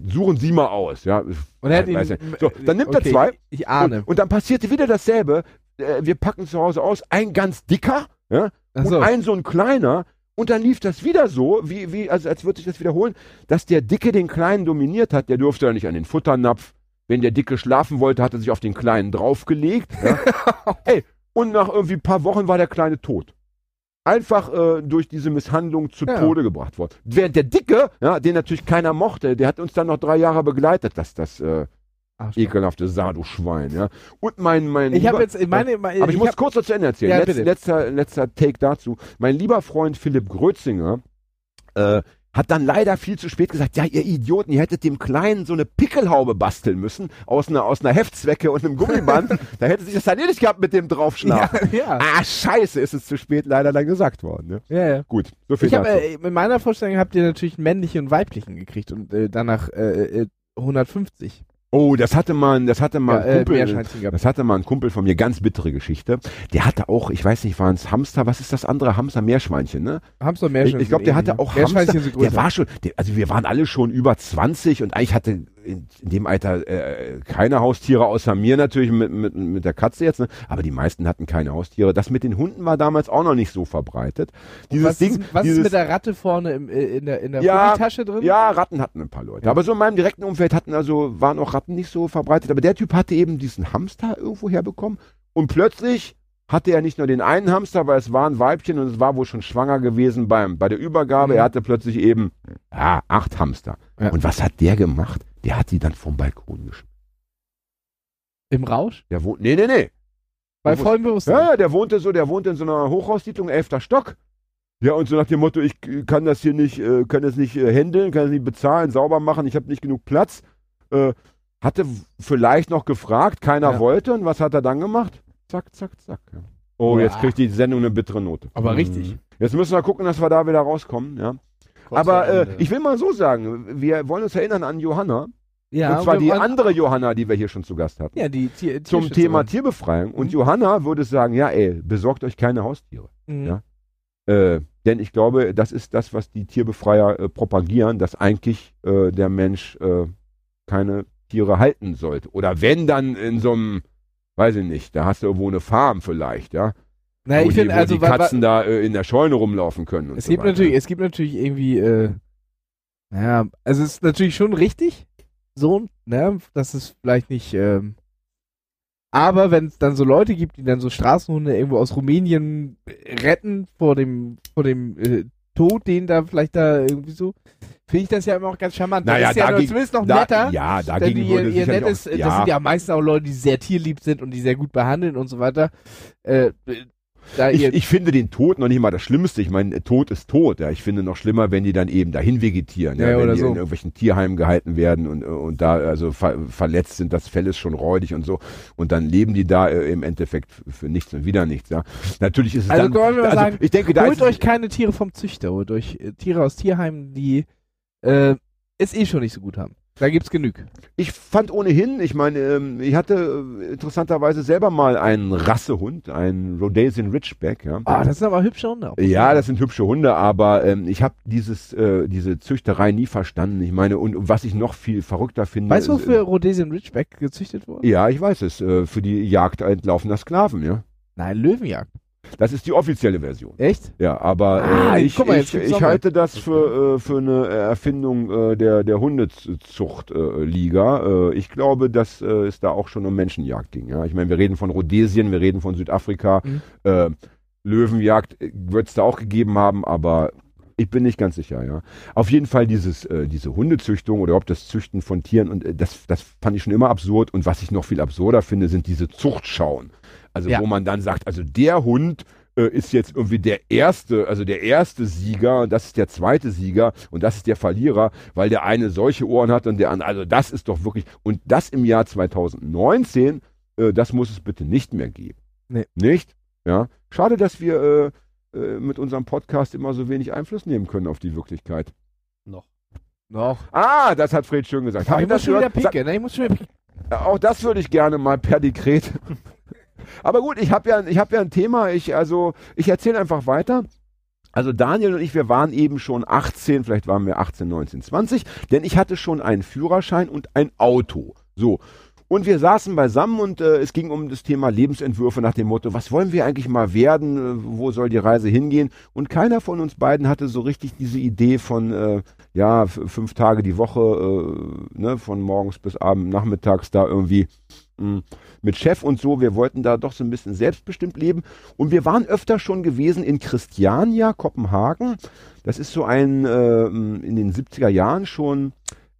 S4: suchen Sie mal aus, ja.
S3: Und er hat ihn.
S4: So, dann nimmt er
S3: okay,
S4: zwei.
S3: Ich ahne.
S4: Und, und dann passierte wieder dasselbe. Äh, wir packen zu Hause aus, ein ganz dicker, ja,
S3: Achso.
S4: und ein so ein kleiner. Und dann lief das wieder so, wie, wie, also als würde sich das wiederholen, dass der Dicke den Kleinen dominiert hat. Der durfte ja nicht an den Futternapf. Wenn der Dicke schlafen wollte, hat er sich auf den Kleinen draufgelegt. Ja. Ey, und nach irgendwie ein paar Wochen war der Kleine tot. Einfach äh, durch diese Misshandlung zu
S3: Ja.
S4: Tode gebracht worden. Während der Dicke, ja, den natürlich keiner mochte, der hat uns dann noch drei Jahre begleitet, das, das äh,
S3: Ach,
S4: ekelhafte Sado-Schwein. Ja. Und mein, mein
S3: ich habe jetzt, meine, meine
S4: aber ich, muss
S3: hab,
S4: kurz noch zu Ende erzählen.
S3: Ja,
S4: Letz, letzter, letzter Take dazu. Mein lieber Freund Philipp Grötzinger äh, hat dann leider viel zu spät gesagt, ja, ihr Idioten, ihr hättet dem Kleinen so eine Pickelhaube basteln müssen, aus einer, aus einer Heftzwecke und einem Gummiband. da hätte sich das dann eh nicht gehabt mit dem
S3: ja,
S4: draufschlagen.
S3: ja,
S4: Ah, scheiße, ist es zu spät leider dann gesagt worden. Ne?
S3: ja, ja.
S4: Gut, so viel
S3: Ich habe
S4: dazu.
S3: äh, in meiner Vorstellung habt ihr natürlich männlichen und weiblichen gekriegt und äh, danach äh, äh, 150.
S4: oh, das hatte man, das hatte mal
S3: Ja,
S4: ein
S3: äh,
S4: Kumpel,
S3: gehabt.
S4: Das hatte mal ein Kumpel von mir, ganz bittere Geschichte. Der hatte auch, ich weiß nicht, waren es Hamster, was ist das andere? Hamster, Meerschweinchen, ne?
S3: Hamster
S4: Ich,
S3: Meerschweinchen.
S4: ich glaube, der hatte auch Hamster.
S3: Meerschweinchen sind größer.
S4: Der war schon, der, also wir waren alle schon über 20 und eigentlich hatte in, dem Alter äh, keine Haustiere außer mir natürlich mit, mit, mit der Katze jetzt, ne? aber die meisten hatten keine Haustiere. Das mit den Hunden war damals auch noch nicht so verbreitet. Dieses
S3: was
S4: Ding,
S3: ist, was
S4: dieses,
S3: ist mit der Ratte vorne im, äh, in der, in der
S4: Ja,
S3: Tasche drin?
S4: ja, Ratten hatten ein paar Leute.
S3: Ja.
S4: Aber so in meinem direkten Umfeld hatten also, waren auch Ratten nicht so verbreitet. Aber der Typ hatte eben diesen Hamster irgendwo herbekommen und plötzlich hatte er nicht nur den einen Hamster, weil es war ein Weibchen und es war wohl schon schwanger gewesen beim, bei der Übergabe.
S3: Mhm.
S4: Er hatte plötzlich eben ja, acht Hamster.
S3: Ja.
S4: Und was hat der gemacht? Der hat die dann vom Balkon geschmissen.
S3: Im Rausch?
S4: Der wohnt, nee, nee, nee.
S3: Bei
S4: Wo-
S3: vollem Bewusstsein.
S4: Ja, ja, der wohnte so, der wohnte in so einer Hochhaussiedlung, elfter Stock. Ja, und so nach dem Motto, ich äh, kann das hier nicht, äh, kann das nicht äh, handeln, kann das nicht bezahlen, sauber machen, ich habe nicht genug Platz. Äh, hatte vielleicht noch gefragt, keiner
S3: Ja.
S4: wollte. Und was hat er dann gemacht? Zack, zack, zack. Ja. Oh,
S3: Uah.
S4: jetzt kriegt die Sendung eine bittere Note.
S3: Aber richtig.
S4: Jetzt müssen wir gucken, dass wir da wieder rauskommen. Ja. Aber äh, ich will mal so sagen, wir wollen uns erinnern an Johanna.
S3: Ja,
S4: und zwar die andere Johanna, die wir hier schon zu Gast hatten.
S3: Ja, die Tier,
S4: zum. Thema Tierbefreiung. Und
S3: Mhm.
S4: Johanna würde sagen, ja, ey, besorgt euch keine Haustiere.
S3: Mhm.
S4: Ja. Äh, denn ich glaube, das ist das, was die Tierbefreier äh, propagieren, dass eigentlich äh, der Mensch äh, keine Tiere halten sollte. Oder wenn dann in so einem, weiß ich nicht, da hast du irgendwo eine Farm vielleicht, ja.
S3: Na,
S4: wo
S3: ich
S4: die,
S3: finde, also
S4: die Katzen da äh, in der Scheune rumlaufen können. Und
S3: es
S4: so
S3: gibt
S4: weiter.
S3: natürlich, es gibt natürlich irgendwie, äh, ja, also es ist natürlich schon richtig, so, ne, das ist vielleicht nicht, ähm, aber wenn es dann so Leute gibt, die dann so Straßenhunde irgendwo aus Rumänien retten vor dem, vor dem äh, Tod, den da vielleicht da irgendwie so, finde ich das ja immer auch ganz charmant.
S4: Naja,
S3: das ist ja
S4: dagegen-
S3: zumindest noch
S4: Da,
S3: netter.
S4: ja,
S3: Denn
S4: dagegen würde
S3: ihr, ihr nettes,
S4: auch,
S3: das
S4: ja,
S3: sind ja meistens auch Leute, die sehr tierlieb sind und die sehr gut behandeln und so weiter. Äh,
S4: Ich, ich finde den Tod noch nicht mal das Schlimmste. Ich meine, Tod ist tot. Ja. Ich finde noch schlimmer, wenn die dann eben dahin vegetieren, ja,
S3: Ja,
S4: wenn
S3: oder
S4: die
S3: so.
S4: in irgendwelchen Tierheimen gehalten werden und, und da also ver verletzt sind, das Fell ist schon räudig und so. Und dann leben die da äh, im Endeffekt für nichts und wieder nichts. Ja. Natürlich ist es
S3: Also
S4: dann.
S3: wollen wir mal
S4: also
S3: sagen,
S4: ich denke, da
S3: holt euch keine Tiere vom Züchter, holt euch äh, Tiere aus Tierheimen, die äh, es eh schon nicht so gut haben. Da gibt's genug.
S4: Ich fand ohnehin, ich meine, ähm, ich hatte äh, interessanterweise selber mal einen Rassehund, einen Rhodesian Ridgeback, ja.
S3: Ah, das sind aber hübsche Hunde. auch.
S4: Ja, das sind hübsche Hunde, aber ähm, ich habe dieses äh, diese Züchterei nie verstanden. Ich meine, und, und was ich noch viel verrückter finde.
S3: Weißt du,
S4: ist,
S3: wofür Rhodesian Ridgeback gezüchtet wurde?
S4: äh, Ja, ich weiß es. Äh, für die Jagd entlaufener Sklaven, ja.
S3: Nein, Löwenjagd.
S4: Das ist die offizielle Version.
S3: Echt?
S4: Ja, aber
S3: Ah,
S4: äh, ich,
S3: mal,
S4: ich, ich halte das für, äh, für eine Erfindung äh, der, der Hundezuchtliga. Äh, äh, ich glaube, dass äh, es da auch schon um Menschenjagd ging. Ja? Ich meine, wir reden von Rhodesien, wir reden von Südafrika.
S3: Mhm.
S4: Äh, Löwenjagd wird es da auch gegeben haben, aber ich bin nicht ganz sicher, ja. Auf jeden Fall dieses, äh, diese Hundezüchtung oder überhaupt das Züchten von Tieren und äh, das, das fand ich schon immer absurd. Und was ich noch viel absurder finde, sind diese Zuchtschauen. Also
S3: Ja.
S4: wo man dann sagt, also der Hund äh, ist jetzt irgendwie der erste, also der erste Sieger, und das ist der zweite Sieger und das ist der Verlierer, weil der eine solche Ohren hat und der andere, also das ist doch wirklich, und das im Jahr 2019, äh, das muss es bitte nicht mehr geben.
S3: Nee.
S4: Nicht? Ja. Schade, dass wir äh, äh, mit unserem Podcast immer so wenig Einfluss nehmen können auf die Wirklichkeit.
S5: Noch.
S3: Noch.
S4: Ah, das hat Fred schön gesagt.
S3: Ich
S4: ich
S3: muss
S4: das
S3: schon wieder picken, ne? Ich muss schon wieder picken.
S4: Auch das würde ich gerne mal per Dekret. Aber gut, ich habe ja, hab ja ein Thema. Ich, also, ich erzähle einfach weiter. Also Daniel und ich, wir waren eben schon 18, vielleicht waren wir 18, 19, 20, denn ich hatte schon einen Führerschein und ein Auto. So. Und wir saßen beisammen und äh, es ging um das Thema Lebensentwürfe nach dem Motto, was wollen wir eigentlich mal werden, äh, wo soll die Reise hingehen? Und keiner von uns beiden hatte so richtig diese Idee von, äh, ja, fünf Tage die Woche, äh, ne, von morgens bis abend, nachmittags da irgendwie mit Chef und so. Wir wollten da doch so ein bisschen selbstbestimmt leben. Und wir waren öfter schon gewesen in Christiania, Kopenhagen. Das ist so ein äh, in den 70er Jahren schon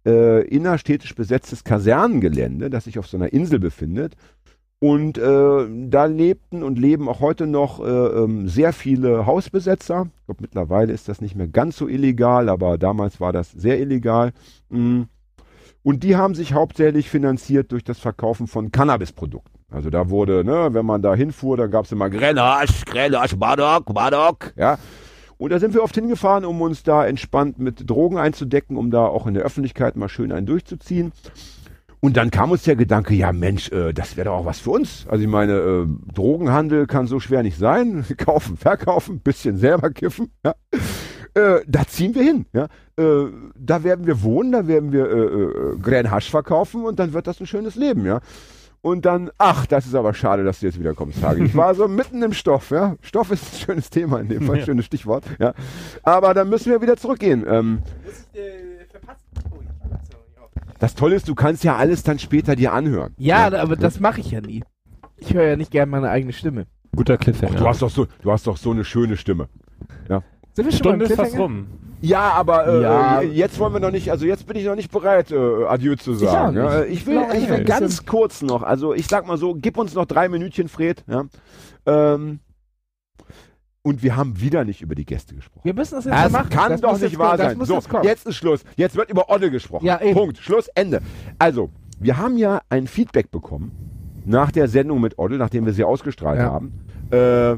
S4: äh, innerstädtisch besetztes Kasernengelände, das sich auf so einer Insel befindet. Und äh, da lebten und leben auch heute noch äh, ähm, sehr viele Hausbesetzer. Ich glaube, mittlerweile ist das nicht mehr ganz so illegal, aber damals war das sehr illegal. Mm. Und die haben sich hauptsächlich finanziert durch das Verkaufen von Cannabisprodukten. Also da wurde, ne, wenn man da hinfuhr, da gab es immer Grenache, Grenache, Badok, Badok, ja. Und da sind wir oft hingefahren, um uns da entspannt mit Drogen einzudecken, um da auch in der Öffentlichkeit mal schön einen durchzuziehen. Und dann kam uns der Gedanke, ja Mensch, äh, das wäre doch auch was für uns. Also ich meine, äh, Drogenhandel kann so schwer nicht sein. Kaufen, verkaufen, bisschen selber kiffen. Ja. Äh, da ziehen wir hin. Ja. Äh, da werden wir wohnen, da werden wir äh, äh, Grand Hasch verkaufen und dann wird das ein schönes Leben. Ja. Und dann, ach, das ist aber schade, dass du jetzt wieder kommst, Hagi. Ich war so mitten im Stoff, ja. Stoff ist ein schönes Thema in dem Fall,
S5: Ja.
S4: schönes Stichwort, ja. Aber dann müssen wir wieder zurückgehen. Ähm, das Tolle ist, du kannst ja alles dann später dir anhören.
S3: Ja, aber das mache ich ja nie. Ich höre ja nicht gern meine eigene Stimme.
S5: Guter Cliffhanger.
S4: Du hast doch so, du hast doch so eine schöne Stimme.
S3: Sind wir schon
S5: Stunde
S3: beim
S5: ist fast rum.
S4: Ja, aber äh,
S3: Ja.
S4: jetzt wollen wir noch nicht, also jetzt bin ich noch nicht bereit, äh, Adieu zu sagen.
S3: nicht.
S4: Ja. Ich will,
S3: Genau,
S4: ich will
S3: ja.
S4: ganz kurz noch, also ich sag mal so, gib uns noch drei Minütchen, Fred. Ja. Ähm, und wir haben wieder nicht über die Gäste gesprochen.
S3: Wir müssen das jetzt
S4: Das
S3: machen.
S4: kann
S3: das
S4: doch nicht wahr sein. So,
S3: jetzt
S4: jetzt ist Schluss. Jetzt wird über Odde gesprochen.
S3: Ja, eben.
S4: Punkt. Schluss, Ende. Also, wir haben ja ein Feedback bekommen nach der Sendung mit Odde, nachdem wir sie ausgestrahlt
S3: Ja.
S4: haben. Äh,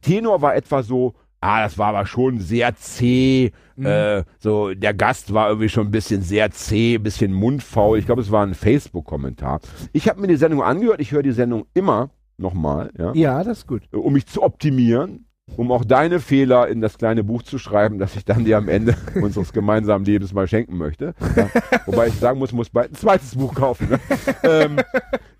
S4: Tenor war etwa so, ah, das war aber schon sehr zäh.
S3: Mhm.
S4: Äh, so, der Gast war irgendwie schon ein bisschen sehr zäh, ein bisschen mundfaul. Ich glaube, es war ein Facebook-Kommentar. Ich habe mir die Sendung angehört. Ich höre die Sendung immer nochmal, ja
S3: Ja, das ist gut.
S4: um mich zu optimieren, um auch deine Fehler in das kleine Buch zu schreiben, das ich dann dir am Ende unseres gemeinsamen Lebens mal schenken möchte. Ja. Wobei ich sagen muss, muss bald ein zweites Buch kaufen. Ne? ähm,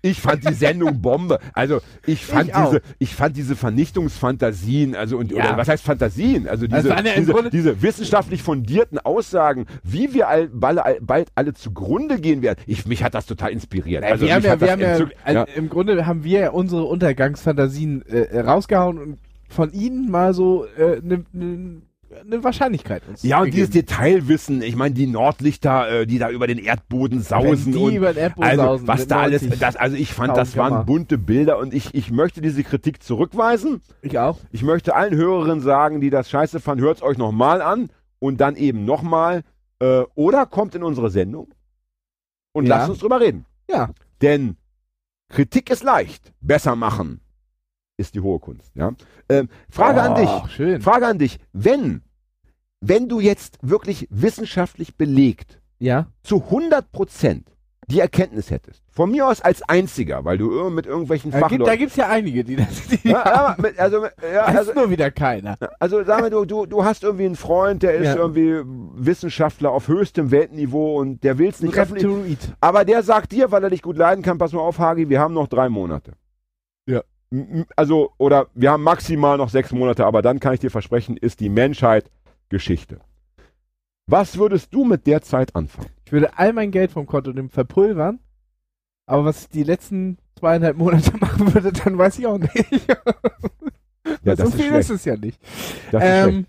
S4: ich fand die Sendung Bombe. Also ich fand
S3: Ich
S4: diese, ich fand diese Vernichtungsfantasien, also und
S3: Ja.
S4: oder was heißt Fantasien? Also diese,
S3: im
S4: diese, diese wissenschaftlich fundierten Aussagen, wie wir all, bald, alle zugrunde gehen werden. Ich, mich hat das total inspiriert. Also
S3: wir haben
S4: mich
S3: ja,
S4: hat
S3: wir
S4: das
S3: haben ja,
S4: entzückt.
S3: also
S4: ja.
S3: im Grunde haben wir ja unsere Untergangsfantasien äh, rausgehauen und von ihnen mal so eine äh, ne, ne, ne Wahrscheinlichkeit
S4: Ja, und dieses. Detailwissen, ich meine, die Nordlichter, äh, die da über den Erdboden sausen
S3: Wenn die über den Erdboden
S4: also
S3: sausen
S4: was da alles,
S3: 90
S4: das, also ich fand, das waren bunte Bilder und ich, ich möchte diese Kritik zurückweisen.
S3: Ich auch.
S4: Ich möchte allen Hörerinnen sagen, die das scheiße fanden, hört es euch nochmal an und dann eben nochmal äh, oder kommt in unsere Sendung und
S3: Ja.
S4: lasst uns drüber reden.
S3: Ja.
S4: Denn Kritik ist leicht, besser machen ist die hohe Kunst. Ja? Ähm, Frage an dich.
S3: Oh, Schön.
S4: Frage an dich, wenn, wenn du jetzt wirklich wissenschaftlich belegt
S3: Ja.
S4: zu 100 Prozent die Erkenntnis hättest, von mir aus als einziger, weil du mit irgendwelchen
S3: Da gibt
S4: Fachleuten...
S3: da gibt's ja einige, die das. Die
S4: ja, ja, mit, also, ja, also,
S3: nur wieder keiner.
S4: also sagen wir, du, du, du hast irgendwie einen Freund, der ist
S3: Ja.
S4: irgendwie Wissenschaftler auf höchstem Weltniveau und der will es nicht öffentlich... Aber der sagt dir, weil er dich gut leiden kann, pass mal auf, Hagi, wir haben noch drei Monate. Also, oder wir haben maximal noch sechs Monate, aber dann kann ich dir versprechen, ist die Menschheit Geschichte. Was würdest du mit der Zeit anfangen?
S3: Ich würde all mein Geld vom Konto nehmen, verpulvern. Aber was ich die letzten zweieinhalb Monate machen würde, dann weiß ich auch nicht.
S4: Ja,
S3: so
S4: ist
S3: viel
S4: schlecht.
S3: ist es ja nicht.
S4: Ist.
S3: Ähm,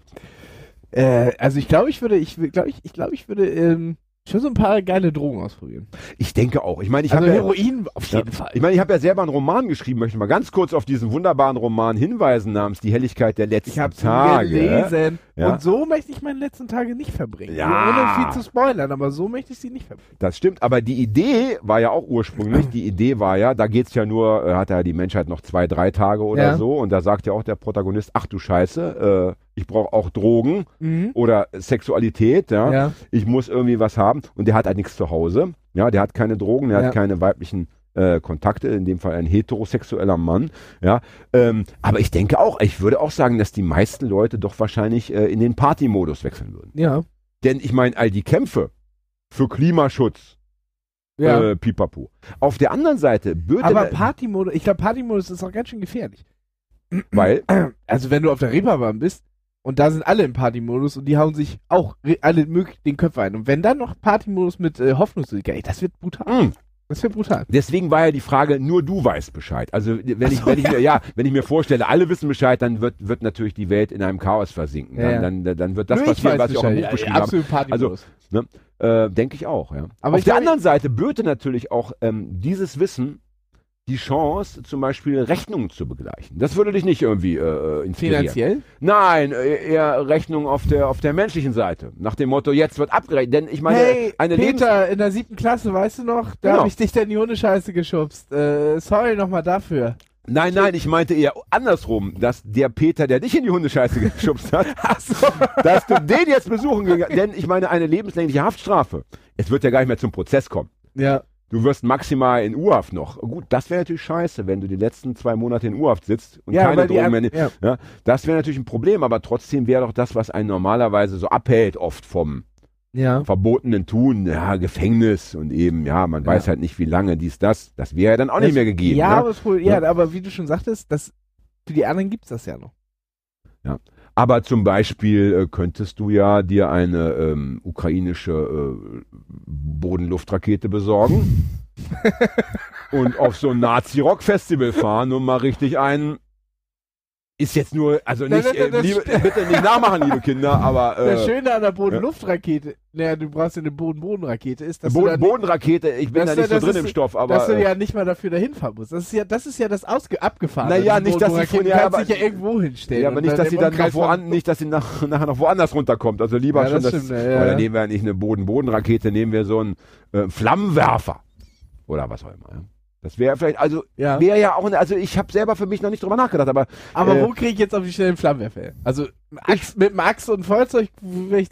S3: äh, also ich glaube, ich würde, ich glaube, ich, ich glaube, ich würde ähm, schon so ein paar geile Drogen ausprobieren.
S4: Ich denke auch. Ich meine, ich
S3: also
S4: habe ja,
S3: Heroin auf jeden
S4: Ja.
S3: Fall.
S4: ich meine, ich habe ja selber einen Roman geschrieben, möchte mal ganz kurz auf diesen wunderbaren Roman hinweisen namens Die Helligkeit der letzten
S3: Ich habe
S4: Tage.
S3: gelesen.
S4: Ja.
S3: Und so möchte ich meine letzten Tage nicht verbringen.
S4: Ja.
S3: Ohne viel zu spoilern, aber so möchte ich sie nicht verbringen.
S4: Das stimmt, aber die Idee war ja auch ursprünglich, die Idee war ja, da geht's ja nur, äh, hat ja die Menschheit noch zwei, drei Tage oder
S3: Ja.
S4: so und da sagt ja auch der Protagonist, ach du Scheiße, äh, ich brauche auch Drogen
S3: Mhm.
S4: oder Sexualität, ja?
S3: Ja.
S4: ich muss irgendwie was haben und der hat halt nichts zu Hause, ja, der hat keine Drogen, der
S3: Ja.
S4: hat keine weiblichen äh, Kontakte, in dem Fall ein heterosexueller Mann, ja, ähm, aber ich denke auch, ich würde auch sagen, dass die meisten Leute doch wahrscheinlich äh, in den Partymodus wechseln würden.
S3: Ja.
S4: Denn ich meine, all die Kämpfe für Klimaschutz,
S3: Ja.
S4: äh, pipapo. Auf der anderen Seite würde
S3: aber Partymodus, ich glaube, Partymodus ist auch ganz schön gefährlich.
S4: weil
S3: Also wenn du auf der Reeperbahn bist und da sind alle im Partymodus und die hauen sich auch alle möglich den Köpfe ein. Und wenn dann noch Partymodus mit äh, Hoffnungsmusik, ey, das wird brutal.
S4: mh,
S3: Das wird brutal.
S4: deswegen war ja die Frage, nur du weißt Bescheid. Also wenn ich,
S3: so,
S4: wenn ich mir, ja, wenn ich mir vorstelle, alle wissen Bescheid, dann wird, wird natürlich die Welt in einem Chaos versinken.
S3: Ja, ja.
S4: Dann, dann, dann wird das
S3: Nur ich
S4: passieren, was ich auch im
S3: Bescheid.
S4: Buch
S3: Ja,
S4: beschrieben habe.
S3: Absolut Partymodus.
S4: Äh, Denke ich auch, ja.
S3: Aber
S4: Auf
S3: ich
S4: der anderen Seite bürte natürlich auch ähm, dieses Wissen die Chance, zum Beispiel Rechnungen zu begleichen. Das würde dich nicht irgendwie äh, inspirieren.
S3: Finanziell?
S4: Nein, äh, eher Rechnung auf der, auf der menschlichen Seite. Nach dem Motto, jetzt wird abgerechnet. Denn ich meine,
S3: hey,
S4: eine Lebens
S3: Peter, in der siebten Klasse, weißt du noch? Da
S4: Genau.
S3: habe ich dich dann in die Hundescheiße geschubst. Äh, sorry nochmal dafür.
S4: Nein, nein, ich meinte eher andersrum, dass der Peter, der dich in die Hundescheiße geschubst hat, dass du den jetzt besuchen gegangen Denn ich meine, eine lebenslängliche Haftstrafe. Es wird ja gar nicht mehr zum Prozess kommen.
S3: Ja.
S4: Du wirst maximal in U-Haft noch. Gut, das wäre natürlich scheiße, wenn du die letzten zwei Monate in U-Haft sitzt und
S3: Ja,
S4: keine Drogen mehr nimmst.
S3: ja.
S4: Ja, das wäre natürlich ein Problem, aber trotzdem wäre doch das, was einen normalerweise so abhält, oft vom
S3: Ja.
S4: verbotenen Tun, ja, Gefängnis und eben, ja, man
S3: Ja.
S4: weiß halt nicht, wie lange dies, das. Das wäre ja dann auch nicht mehr gegeben.
S3: Ja,
S4: ne?
S3: aber, das ja,
S4: Ja.
S3: aber wie du schon sagtest, das, für die anderen gibt's das ja noch.
S4: Aber zum Beispiel äh, könntest du ja dir eine ähm, ukrainische äh, Bodenluftrakete besorgen und auf so ein Nazi-Rock-Festival fahren und mal richtig einen. Ist jetzt nur, also
S3: Nein,
S4: nicht,
S3: nein,
S4: äh,
S3: das
S4: liebe, bitte nicht nachmachen, liebe Kinder, aber
S3: das
S4: äh,
S3: Schöne an der Boden-Luft-Rakete, naja, du brauchst ja eine Boden-Boden-Rakete, ist, dass, du
S4: Boden, Bodenrakete, ich bin
S3: Das-
S4: da nicht so
S3: das
S4: drin im Stoff, aber
S3: dass du
S4: äh,
S3: ja nicht mal dafür dahin fahren musst. Das ist ja das, ist ja das Ausge abgefahren.
S4: Naja, nicht, dass sie von- ja, aber-
S3: dich ja irgendwo hinstellen.
S4: ja, aber nicht, dass sie dann noch woan, nicht, dass sie nach, nachher noch woanders runterkommt. Also lieber
S3: Ja,
S4: schon
S3: das
S4: das,
S3: stimmt, ja, ja.
S4: oder nehmen wir nicht eine Boden-Boden-Rakete, nehmen wir so einen äh, Flammenwerfer oder was auch immer. Ja. Das wäre vielleicht, also
S3: Ja.
S4: wäre ja auch, eine, also ich habe selber für mich noch nicht drüber nachgedacht, aber
S3: Aber
S4: äh,
S3: wo kriege ich jetzt auf die Stelle einen Flammenwerfer? Also Axt, mit einem Axt und Feuerzeug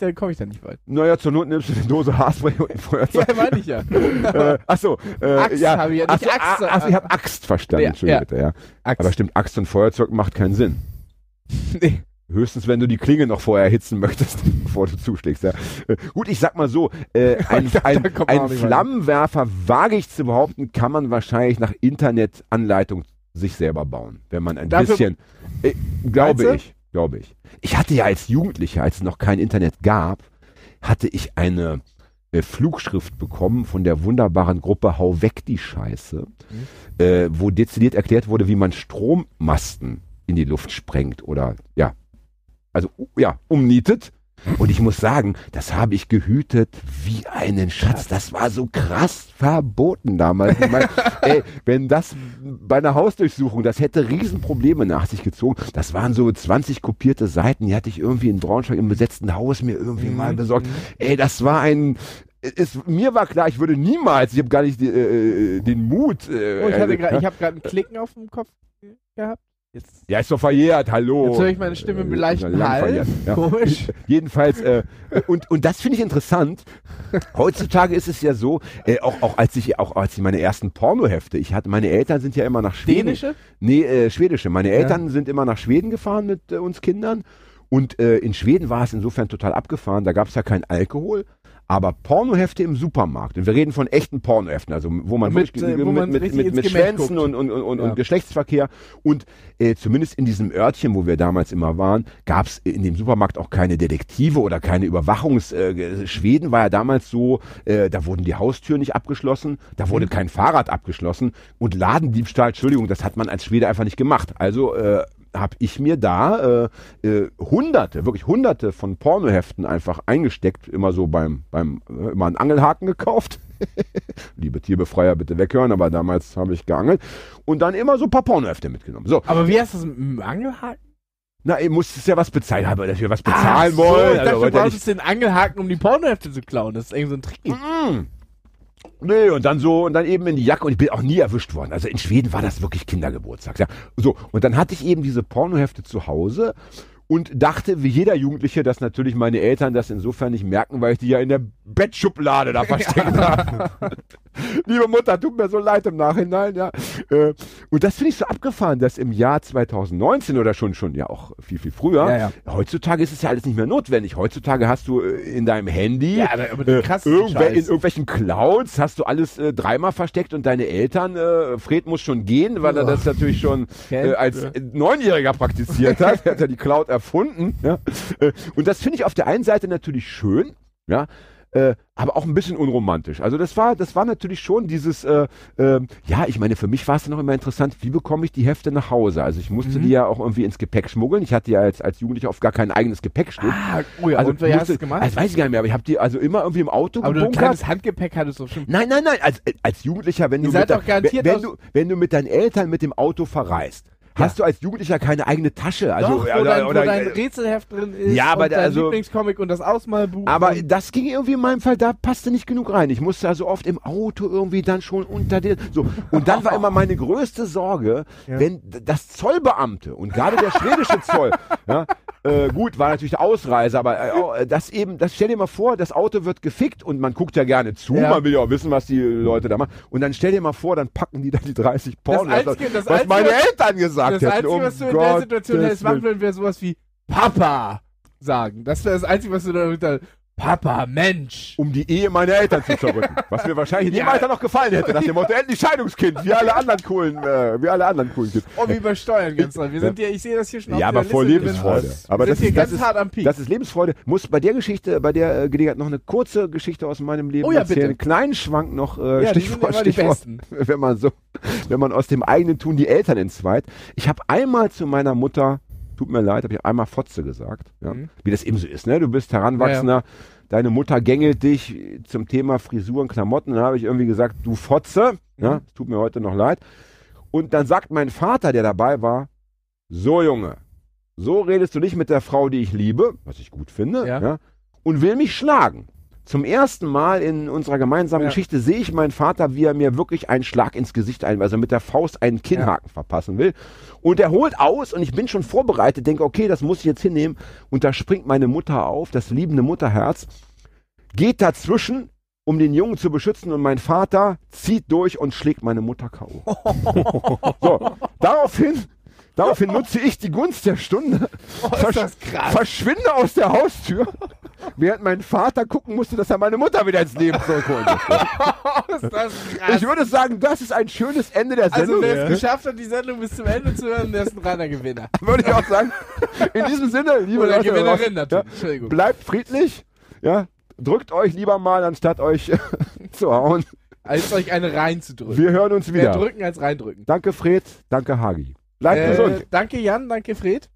S3: da komme ich da nicht weit.
S4: naja, zur Not nimmst du eine Dose Haarspray und ein Feuerzeug.
S3: Ja, meine ich ja.
S4: äh, achso, äh,
S3: Axt
S4: ja,
S3: habe ich ja, nicht
S4: so,
S3: Axt,
S4: ah, ach so, ich habe Axt verstanden,
S3: Ja,
S4: Entschuldigung
S3: ja.
S4: bitte, ja.
S3: Axt.
S4: Aber stimmt, Axt und Feuerzeug macht keinen Sinn.
S3: nee.
S4: Höchstens, wenn du die Klinge noch vorher erhitzen möchtest, bevor du zuschlägst. Ja. Äh, gut, ich sag mal so, äh, ein, ein, ein. Flammenwerfer, wage ich zu behaupten, kann man wahrscheinlich nach Internetanleitung sich selber bauen. Wenn man ein
S3: Dafür-
S4: bisschen, äh, glaube ich, glaube ich. Ich hatte ja als Jugendlicher, als es noch kein Internet gab, hatte ich eine äh, Flugschrift bekommen von der wunderbaren Gruppe Hau weg die Scheiße,
S3: Mhm.
S4: äh, wo dezidiert erklärt wurde, wie man Strommasten in die Luft sprengt oder ja, also ja, umnietet. Und ich muss sagen, das habe ich gehütet wie einen Schatz. Das war so krass verboten damals. Ich mein, ey, wenn das bei einer Hausdurchsuchung, das hätte Riesenprobleme nach sich gezogen. Das waren so 20 kopierte Seiten, die hatte ich irgendwie in Braunschweig im besetzten Haus mir irgendwie
S3: Mhm.
S4: mal besorgt. Ey, das war ein, es, mir war klar, ich würde niemals, ich habe gar nicht die, äh, den Mut. Äh,
S3: Oh, ich, hatte
S4: äh,
S3: grad, ich habe gerade ein Klicken auf dem Kopf gehabt. Jetzt,
S4: Ja, ist doch verjährt, hallo.
S3: jetzt höre ich meine Stimme im
S4: Äh,
S3: leichten Hall.
S4: ja.
S3: Komisch.
S4: Jedenfalls, äh, und, und das finde ich interessant. Heutzutage ist es ja so, äh, auch, auch als ich, auch als ich meine ersten Pornohefte, ich hatte, meine Eltern sind ja immer nach Schweden.
S3: Dänische?
S4: Nee, äh, schwedische. Meine Eltern sind immer nach Schweden gefahren mit äh, uns Kindern. Und äh, in Schweden war es insofern total abgefahren. Da gab es ja keinen Alkohol, aber Pornohefte im Supermarkt. Und wir reden von echten Pornoheften, also wo man
S3: Mit,
S4: wirklich
S3: äh, wo man
S4: mit, mit, mit Schwänzen und, und, und,
S3: Ja.
S4: und Geschlechtsverkehr. Und äh, zumindest in diesem Örtchen, wo wir damals immer waren, gab es in dem Supermarkt auch keine Detektive oder keine Überwachungs. Äh, Schweden war ja damals so, äh, da wurden die Haustüren nicht abgeschlossen, da
S3: Mhm.
S4: wurde kein Fahrrad abgeschlossen und Ladendiebstahl, Entschuldigung, das hat man als Schwede einfach nicht gemacht. Also äh, habe ich mir da äh, äh, hunderte, wirklich hunderte von Pornoheften einfach eingesteckt, immer so beim, beim äh, immer einen Angelhaken gekauft. Liebe Tierbefreier, bitte weghören, aber damals habe ich geangelt. Und dann immer so ein paar Pornohefte mitgenommen. So,
S3: Aber wie hast du das mit dem Angelhaken?
S4: na, ihr müsst ja was bezahlen, aber wir was
S3: Ach
S4: bezahlen
S3: so,
S4: wollen.
S3: dachte,
S4: also,
S3: du
S4: ihr
S3: brauchst den Angelhaken, um die Pornohefte zu klauen. Das ist irgendwie so ein Trick.
S4: Mm. Nee, und dann so, und dann eben in die Jacke und ich bin auch nie erwischt worden. Also in Schweden war das wirklich Kindergeburtstag. Ja. So, und dann hatte ich eben diese Pornohefte zu Hause und dachte, wie jeder Jugendliche, dass natürlich meine Eltern das insofern nicht merken, weil ich die ja in der Bettschublade da versteckt habe. Liebe Mutter, tut mir so leid im Nachhinein, ja. Äh, Und das finde ich so abgefahren, dass im Jahr 2019 oder schon, schon ja auch viel, viel früher,
S3: Ja, ja.
S4: heutzutage ist es ja alles nicht mehr notwendig. Heutzutage hast du äh, in deinem Handy
S3: Ja, aber
S4: äh,
S3: Scheiß.
S4: in irgendwelchen Clouds hast du alles äh, dreimal versteckt und deine Eltern, äh, Fred muss schon gehen, weil er das natürlich schon äh, als äh, Neunjähriger praktiziert hat. er hat ja die Cloud erfunden. Ja? Und das finde ich auf der einen Seite natürlich schön, ja. Äh, aber auch ein bisschen unromantisch. Also das war, das war natürlich schon dieses, äh, äh, ja, ich meine, für mich war es noch immer interessant, wie bekomme ich die Hefte nach Hause? Also ich musste
S3: Mhm.
S4: die ja auch irgendwie ins Gepäck schmuggeln. Ich hatte ja als, als Jugendlicher oft gar kein eigenes Gepäckstück.
S3: Ah, oh ja,
S4: Also
S3: und wer hast
S4: musste-
S3: du gemacht?
S4: Das weiß ich gar nicht mehr, aber ich habe die also immer irgendwie im Auto
S3: aber du
S4: gebunkert.
S3: kleines Handgepäck hattest doch schon.
S4: Nein, nein, nein, als, als Jugendlicher, wenn
S3: Ihr
S4: du, mit wenn,
S3: aus-
S4: du, wenn du mit deinen Eltern mit dem Auto verreist, hast du als Jugendlicher keine eigene Tasche. Also,
S3: doch, wo,
S4: oder,
S3: dein,
S4: oder,
S3: wo dein Rätselheft drin ist
S4: Ja, aber
S3: und dein
S4: also-
S3: Lieblingscomic und das Ausmalbuch.
S4: aber das ging irgendwie in meinem Fall, da passte nicht genug rein. Ich musste also oft im Auto irgendwie dann schon unter dir. So. Und dann war immer meine größte Sorge, wenn das Zollbeamte und gerade der schwedische Zoll, ja, äh, gut, war natürlich der Ausreise, aber äh, auch, äh, das eben, das stell dir mal vor, das Auto wird gefickt und man guckt ja gerne zu,
S3: Ja.
S4: man will ja auch wissen, was die Leute da machen. Und dann stell dir mal vor, dann packen die da die 30 Pornos,
S3: Einzige- das
S4: was
S3: Einzige,
S4: meine
S3: was-
S4: Eltern gesagt
S3: das
S4: hätten.
S3: Einzige,
S4: um
S3: was du in der Situation
S4: Gottes
S3: hättest machen würden, wäre sowas wie Papa sagen. Das wäre das Einzige, was du da da Papa, Mensch.
S4: um die Ehe meiner Eltern zu zerrücken. Was mir wahrscheinlich in
S3: Ja.
S4: dem Alter noch gefallen hätte, nach dem Motto, endlich Scheidungskind, wie alle anderen coolen, äh, wie alle anderen coolen Kids.
S3: Oh, wie bei Steuern ganz toll. Wir sind ja, ich sehe das hier schon
S4: Ja,
S3: auf
S4: aber
S3: der
S4: voll
S3: Liste. Wir
S4: Lebensfreude. Aber
S3: wir
S4: das ist,
S3: ganz
S4: das ist,
S3: hart am Peak.
S4: das ist Lebensfreude. Muss bei der Geschichte, bei der äh, Gelegenheit noch eine kurze Geschichte aus meinem Leben
S3: Oh ja,
S4: erzählen.
S3: bitte.
S4: Einen kleinen Schwank noch, äh,
S3: ja, die sind
S4: Stichwort, Stichwort.
S3: Besten.
S4: Wenn man so, wenn man aus dem eigenen tun die Eltern entzweit. Ich habe einmal zu meiner Mutter, tut mir leid, habe ich einmal Fotze gesagt. Ja?
S3: Mhm.
S4: Wie das eben so ist, ne? Du bist Heranwachsender, deine Mutter gängelt dich zum Thema Frisuren, Klamotten. Dann habe ich irgendwie gesagt, du Fotze. Ja?
S3: Mhm.
S4: Es tut mir heute noch leid. Und dann sagt mein Vater, der dabei war, so Junge, so redest du nicht mit der Frau, die ich liebe, was ich gut finde,
S3: Ja.
S4: ja. und will mich schlagen. Zum ersten Mal in unserer gemeinsamen
S3: Ja.
S4: Geschichte sehe ich meinen Vater, wie er mir wirklich einen Schlag ins Gesicht ein, also mit der Faust einen Kinnhaken verpassen will. Und er holt aus und ich bin schon vorbereitet, denke, okay, das muss ich jetzt hinnehmen. Und da springt meine Mutter auf, das liebende Mutterherz, geht dazwischen, um den Jungen zu beschützen und mein Vater zieht durch und schlägt meine Mutter K.O. so, daraufhin, daraufhin nutze ich die Gunst der Stunde,
S3: Oh, ist
S4: versch-
S3: das krass.
S4: verschwinde aus der Haustür, während mein Vater gucken musste, dass er meine Mutter wieder ins Leben zurückholen musste.
S3: Oh, ist das krass.
S4: Ich würde sagen, das ist ein schönes Ende der
S3: also
S4: Sendung.
S3: wer es geschafft hat, die Sendung bis zum Ende zu hören, der ist ein reiner Gewinner.
S4: würde ich auch sagen. In diesem Sinne, liebe
S3: Oder
S4: Leute,
S3: Gewinnerin
S4: draußen,
S3: natürlich.
S4: Ja,
S3: Entschuldigung.
S4: bleibt friedlich, ja, drückt euch lieber mal, anstatt euch zu hauen.
S3: Als euch eine reinzudrücken.
S4: Wir hören uns
S3: Mehr
S4: wieder.
S3: drücken als reindrücken.
S4: Danke Fred, danke Hagi. Bleibt
S3: Äh,
S4: gesund.
S3: danke Jan, danke Fred.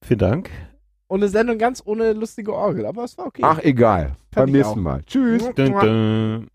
S5: Vielen Dank.
S3: Und eine Sendung ganz ohne lustige Orgel, aber es war okay.
S4: Ach, egal. Beim nächsten
S3: auch.
S4: Mal. Tschüss.
S5: Dun, dun.